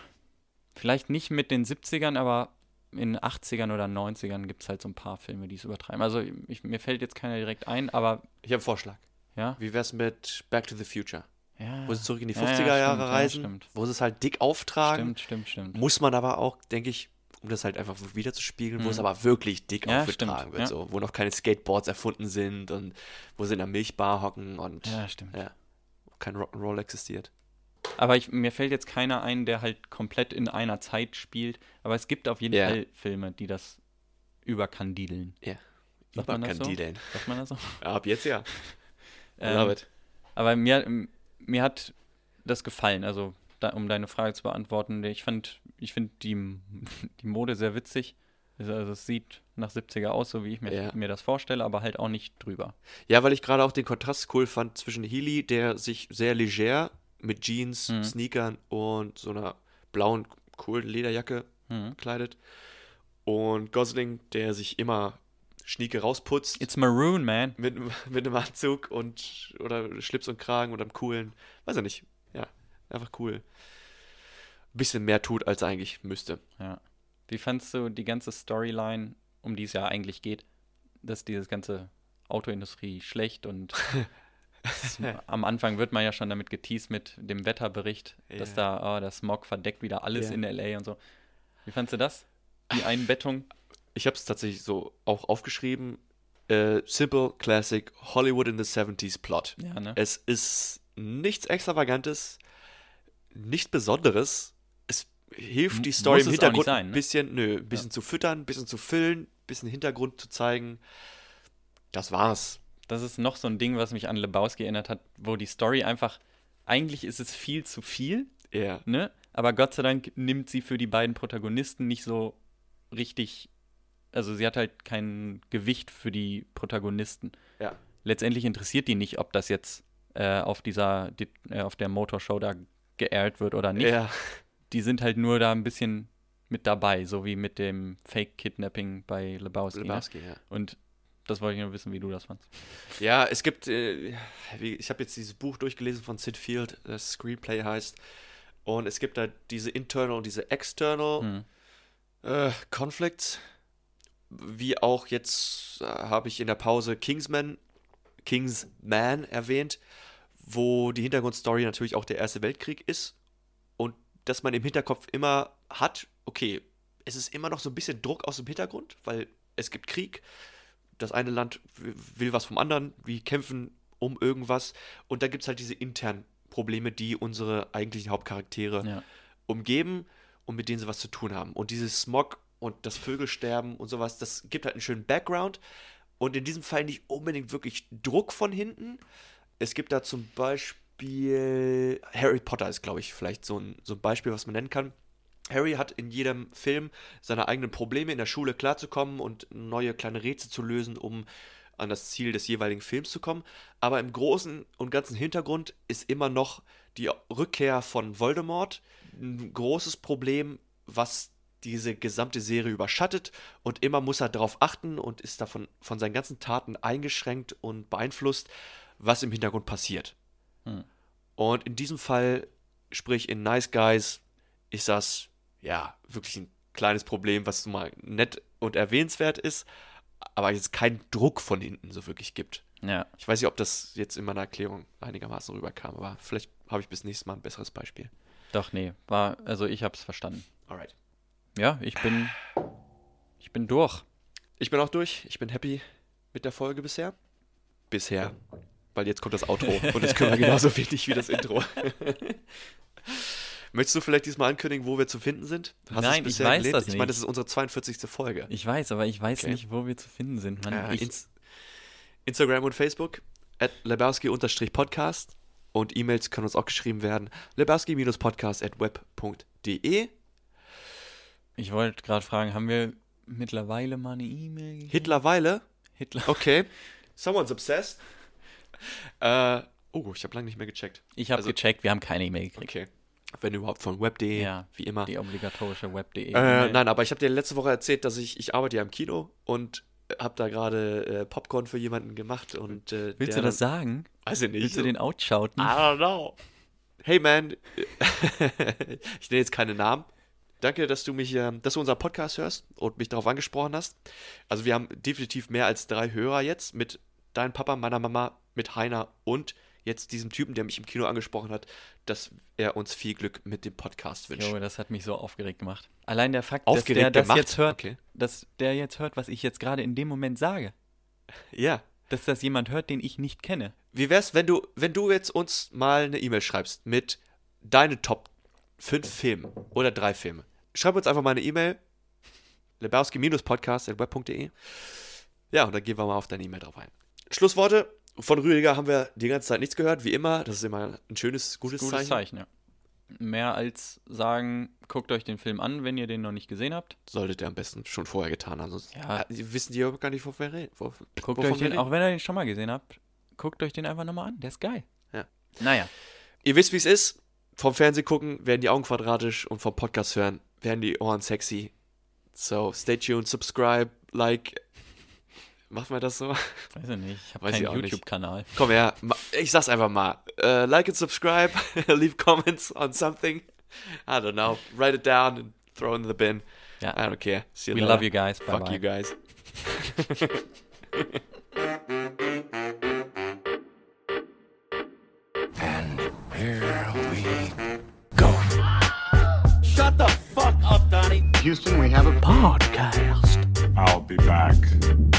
Vielleicht nicht mit den 70ern, aber in den 80ern oder 90ern gibt es halt so ein paar Filme, die es übertreiben. Also ich, mir fällt jetzt keiner direkt ein, aber
Ich habe einen Vorschlag.
ja.
Wie wär's mit Back to the Future?
ja.
Wo sie zurück in die
Ja, ja,
50er
stimmt,
Jahre
ja,
reisen, wo sie es halt dick auftragen.
Stimmt, stimmt, stimmt.
Muss man aber auch, denke ich, um das halt einfach wieder zu spiegeln, wo es aber wirklich dick
Mhm. Ja,
aufgetragen
stimmt,
wird,
ja.
so, wo noch keine Skateboards erfunden sind und wo sie in der Milchbar hocken und
Ja, stimmt.
ja. kein Rock'n'Roll existiert.
Aber ich, mir fällt jetzt keiner ein, der halt komplett in einer Zeit spielt. Aber es gibt auf jeden
Ja.
Fall Filme, die das überkandideln.
Ja.
Sagt man das so?
Kandideln.
Sagt man das so? *laughs*
Ab jetzt ja.
Ähm,
Love it.
Aber mir, mir hat das gefallen, also da, um deine Frage zu beantworten. Ich fand, ich finde die, die Mode sehr witzig. Also also es sieht nach 70er aus, so wie ich mir,
Ja.
mir das vorstelle, aber halt auch nicht drüber.
Ja, weil ich gerade auch den Kontrast cool fand zwischen Healy, der sich sehr leger mit Jeans,
Mhm.
Sneakern und so einer blauen, coolen Lederjacke
Mhm.
kleidet. Und Gosling, der sich immer Schnieke rausputzt.
It's maroon, man.
mit, mit einem Anzug und oder Schlips und Kragen und einem coolen, weiß ich nicht, einfach cool. Bisschen mehr tut, als er eigentlich müsste.
Ja. Wie fandst du die ganze Storyline, um die es ja eigentlich geht, dass dieses ganze Autoindustrie schlecht und *laughs* am Anfang wird man ja schon damit geteased mit dem Wetterbericht, dass
Ja.
da oh, der Smog verdeckt wieder alles
Ja.
in LA und so. Wie fandst du das? Die Einbettung?
Ich habe es tatsächlich so auch aufgeschrieben. Äh, simple, classic, Hollywood in the 70s Plot.
Ja, ne?
Es ist nichts Extravagantes, nichts Besonderes. Es hilft die Story im Hintergrund
sein,
ein
ne?
bisschen, nö, ein bisschen zu füttern, ein bisschen zu füllen, ein bisschen Hintergrund zu zeigen. Das war's.
Das ist noch so ein Ding, was mich an Lebowski erinnert hat, wo die Story einfach, eigentlich ist es viel zu viel,
Ja.
ne? Aber Gott sei Dank nimmt sie für die beiden Protagonisten nicht so richtig, also sie hat halt kein Gewicht für die Protagonisten.
Ja.
Letztendlich interessiert die nicht, ob das jetzt äh, auf dieser, die, äh, auf der Motorshow da geehrt wird oder nicht.
Ja.
Die sind halt nur da ein bisschen mit dabei, so wie mit dem Fake-Kidnapping bei Lebowski. Ne?
Lebowski, ja.
Und das wollte ich nur wissen, wie du das fandst.
Ja, es gibt, äh, ich habe jetzt dieses Buch durchgelesen von Sid Field, das Screenplay heißt. Und es gibt da diese internal und diese external
Hm.
äh, Conflicts. Wie auch jetzt äh, habe ich in der Pause Kingsman, Kingsman erwähnt, wo die Hintergrundstory natürlich auch der Erste Weltkrieg ist. Und dass man im Hinterkopf immer hat, okay, es ist immer noch so ein bisschen Druck aus dem Hintergrund, weil es gibt Krieg. Das eine Land will was vom anderen, wir kämpfen um irgendwas. Und da gibt es halt diese internen Probleme, die unsere eigentlichen Hauptcharaktere
Ja.
umgeben und mit denen sie was zu tun haben. Und dieses Smog und das Vögelsterben und sowas, das gibt halt einen schönen Background. Und in diesem Fall nicht unbedingt wirklich Druck von hinten. Es gibt da zum Beispiel Harry Potter ist, glaube ich, vielleicht so ein, so ein Beispiel, was man nennen kann. Harry hat in jedem Film seine eigenen Probleme in der Schule klarzukommen und neue kleine Rätsel zu lösen, um an das Ziel des jeweiligen Films zu kommen. Aber im großen und ganzen Hintergrund ist immer noch die Rückkehr von Voldemort ein großes Problem, was diese gesamte Serie überschattet und immer muss er darauf achten und ist davon von seinen ganzen Taten eingeschränkt und beeinflusst, was im Hintergrund passiert.
Hm.
Und in diesem Fall, sprich in Nice Guys, ist das ja wirklich ein kleines Problem, was mal nett und erwähnenswert ist, aber jetzt keinen Druck von hinten so wirklich gibt.
Ja.
Ich weiß nicht, ob das jetzt in meiner Erklärung einigermaßen rüberkam, aber vielleicht habe ich bis nächstes Mal ein besseres Beispiel.
Doch, nee, war, also ich hab's verstanden.
Alright.
Ja, ich bin, ich bin durch.
Ich bin auch durch. Ich bin happy mit der Folge bisher. Bisher. Weil jetzt kommt das Outro und das können wir genauso *laughs* wenig wie das Intro. *laughs* Möchtest du vielleicht diesmal ankündigen, wo wir zu finden sind? Hast
Nein, ich weiß
gelehnt?
das
Ich meine,
nicht.
das ist unsere 42. Folge.
Ich weiß, aber ich weiß
Okay.
nicht, wo wir zu finden sind. Mann,
Äh,
ich,
ins Instagram und Facebook at lebowski-podcast und E-Mails können uns auch geschrieben werden. lebowski-podcast at web.de
ich wollte gerade fragen, haben wir mittlerweile mal eine E-Mail? gekriegt?
Hitlerweile
Hitler.
Okay. *laughs* Someone's obsessed. Äh, oh, ich habe lange nicht mehr gecheckt.
Ich habe
Also-
gecheckt, wir haben keine E-Mail gekriegt.
Okay. Wenn überhaupt von web.de,
Ja,
wie immer.
Die obligatorische web.de.
Äh, nein, aber ich habe dir letzte Woche erzählt, dass ich, ich arbeite ja im Kino und habe da gerade äh, Popcorn für jemanden gemacht und äh,
Willst
der
du das sagen?
Weiß ich nicht.
Willst du den outshouten?
I don't know. Hey man, *laughs* ich nenne jetzt keine Namen. Danke, dass du mich, ähm, dass du unseren Podcast hörst und mich darauf angesprochen hast. Also wir haben definitiv mehr als drei Hörer jetzt mit deinem Papa, meiner Mama, mit Heiner und jetzt diesem Typen, der mich im Kino angesprochen hat, dass er uns viel Glück mit dem Podcast wünscht.
Jo, das hat mich so aufgeregt gemacht. Allein der Fakt,
Aufgeregt
dass der das
gemacht?
jetzt hört,
Okay.
dass der jetzt hört, was ich jetzt gerade in dem Moment sage.
Ja,
Dass das jemand hört, den ich nicht kenne.
Wie wär's, wenn du, wenn du jetzt uns mal eine E-Mail schreibst mit deine Top 5 Filmen oder drei Filme? Schreib uns einfach mal eine E-Mail. lebowski-podcast.web.de Ja, und dann gehen wir mal auf deine E-Mail drauf ein. Schlussworte. Von Rüdiger haben wir die ganze Zeit nichts gehört, wie immer. Das ist immer ein schönes, gutes,
Gutes
Zeichen.
Zeichen, ja. Mehr als sagen, guckt euch den Film an, wenn ihr den noch nicht gesehen habt.
Solltet ihr am besten schon vorher getan haben. Sonst
Ja.
ja. wissen die überhaupt gar nicht, wovon wir reden. Wo,
Guckt euch den, auch wenn ihr den schon mal gesehen habt, guckt euch den einfach nochmal an. Der ist geil.
Ja.
Naja.
Ihr wisst, wie es ist. Vom Fernsehen gucken werden die Augen quadratisch und vom Podcast hören werden die Ohren sexy. So, stay tuned, subscribe, like. Machen wir das so?
Weiß ich nicht. Ich habe
Weiß ich auch
keinen. YouTube-Kanal.
Komm her, ich sag's einfach mal. Äh, like and subscribe, *laughs* leave comments on something. I don't know. Write it down and throw it in the bin.
Ja.
I don't care. See you
We
later.
love you guys. Bye
Fuck
bye.
you guys. *laughs*
And here we go.
Houston, we have a
Podcast.
I'll be back.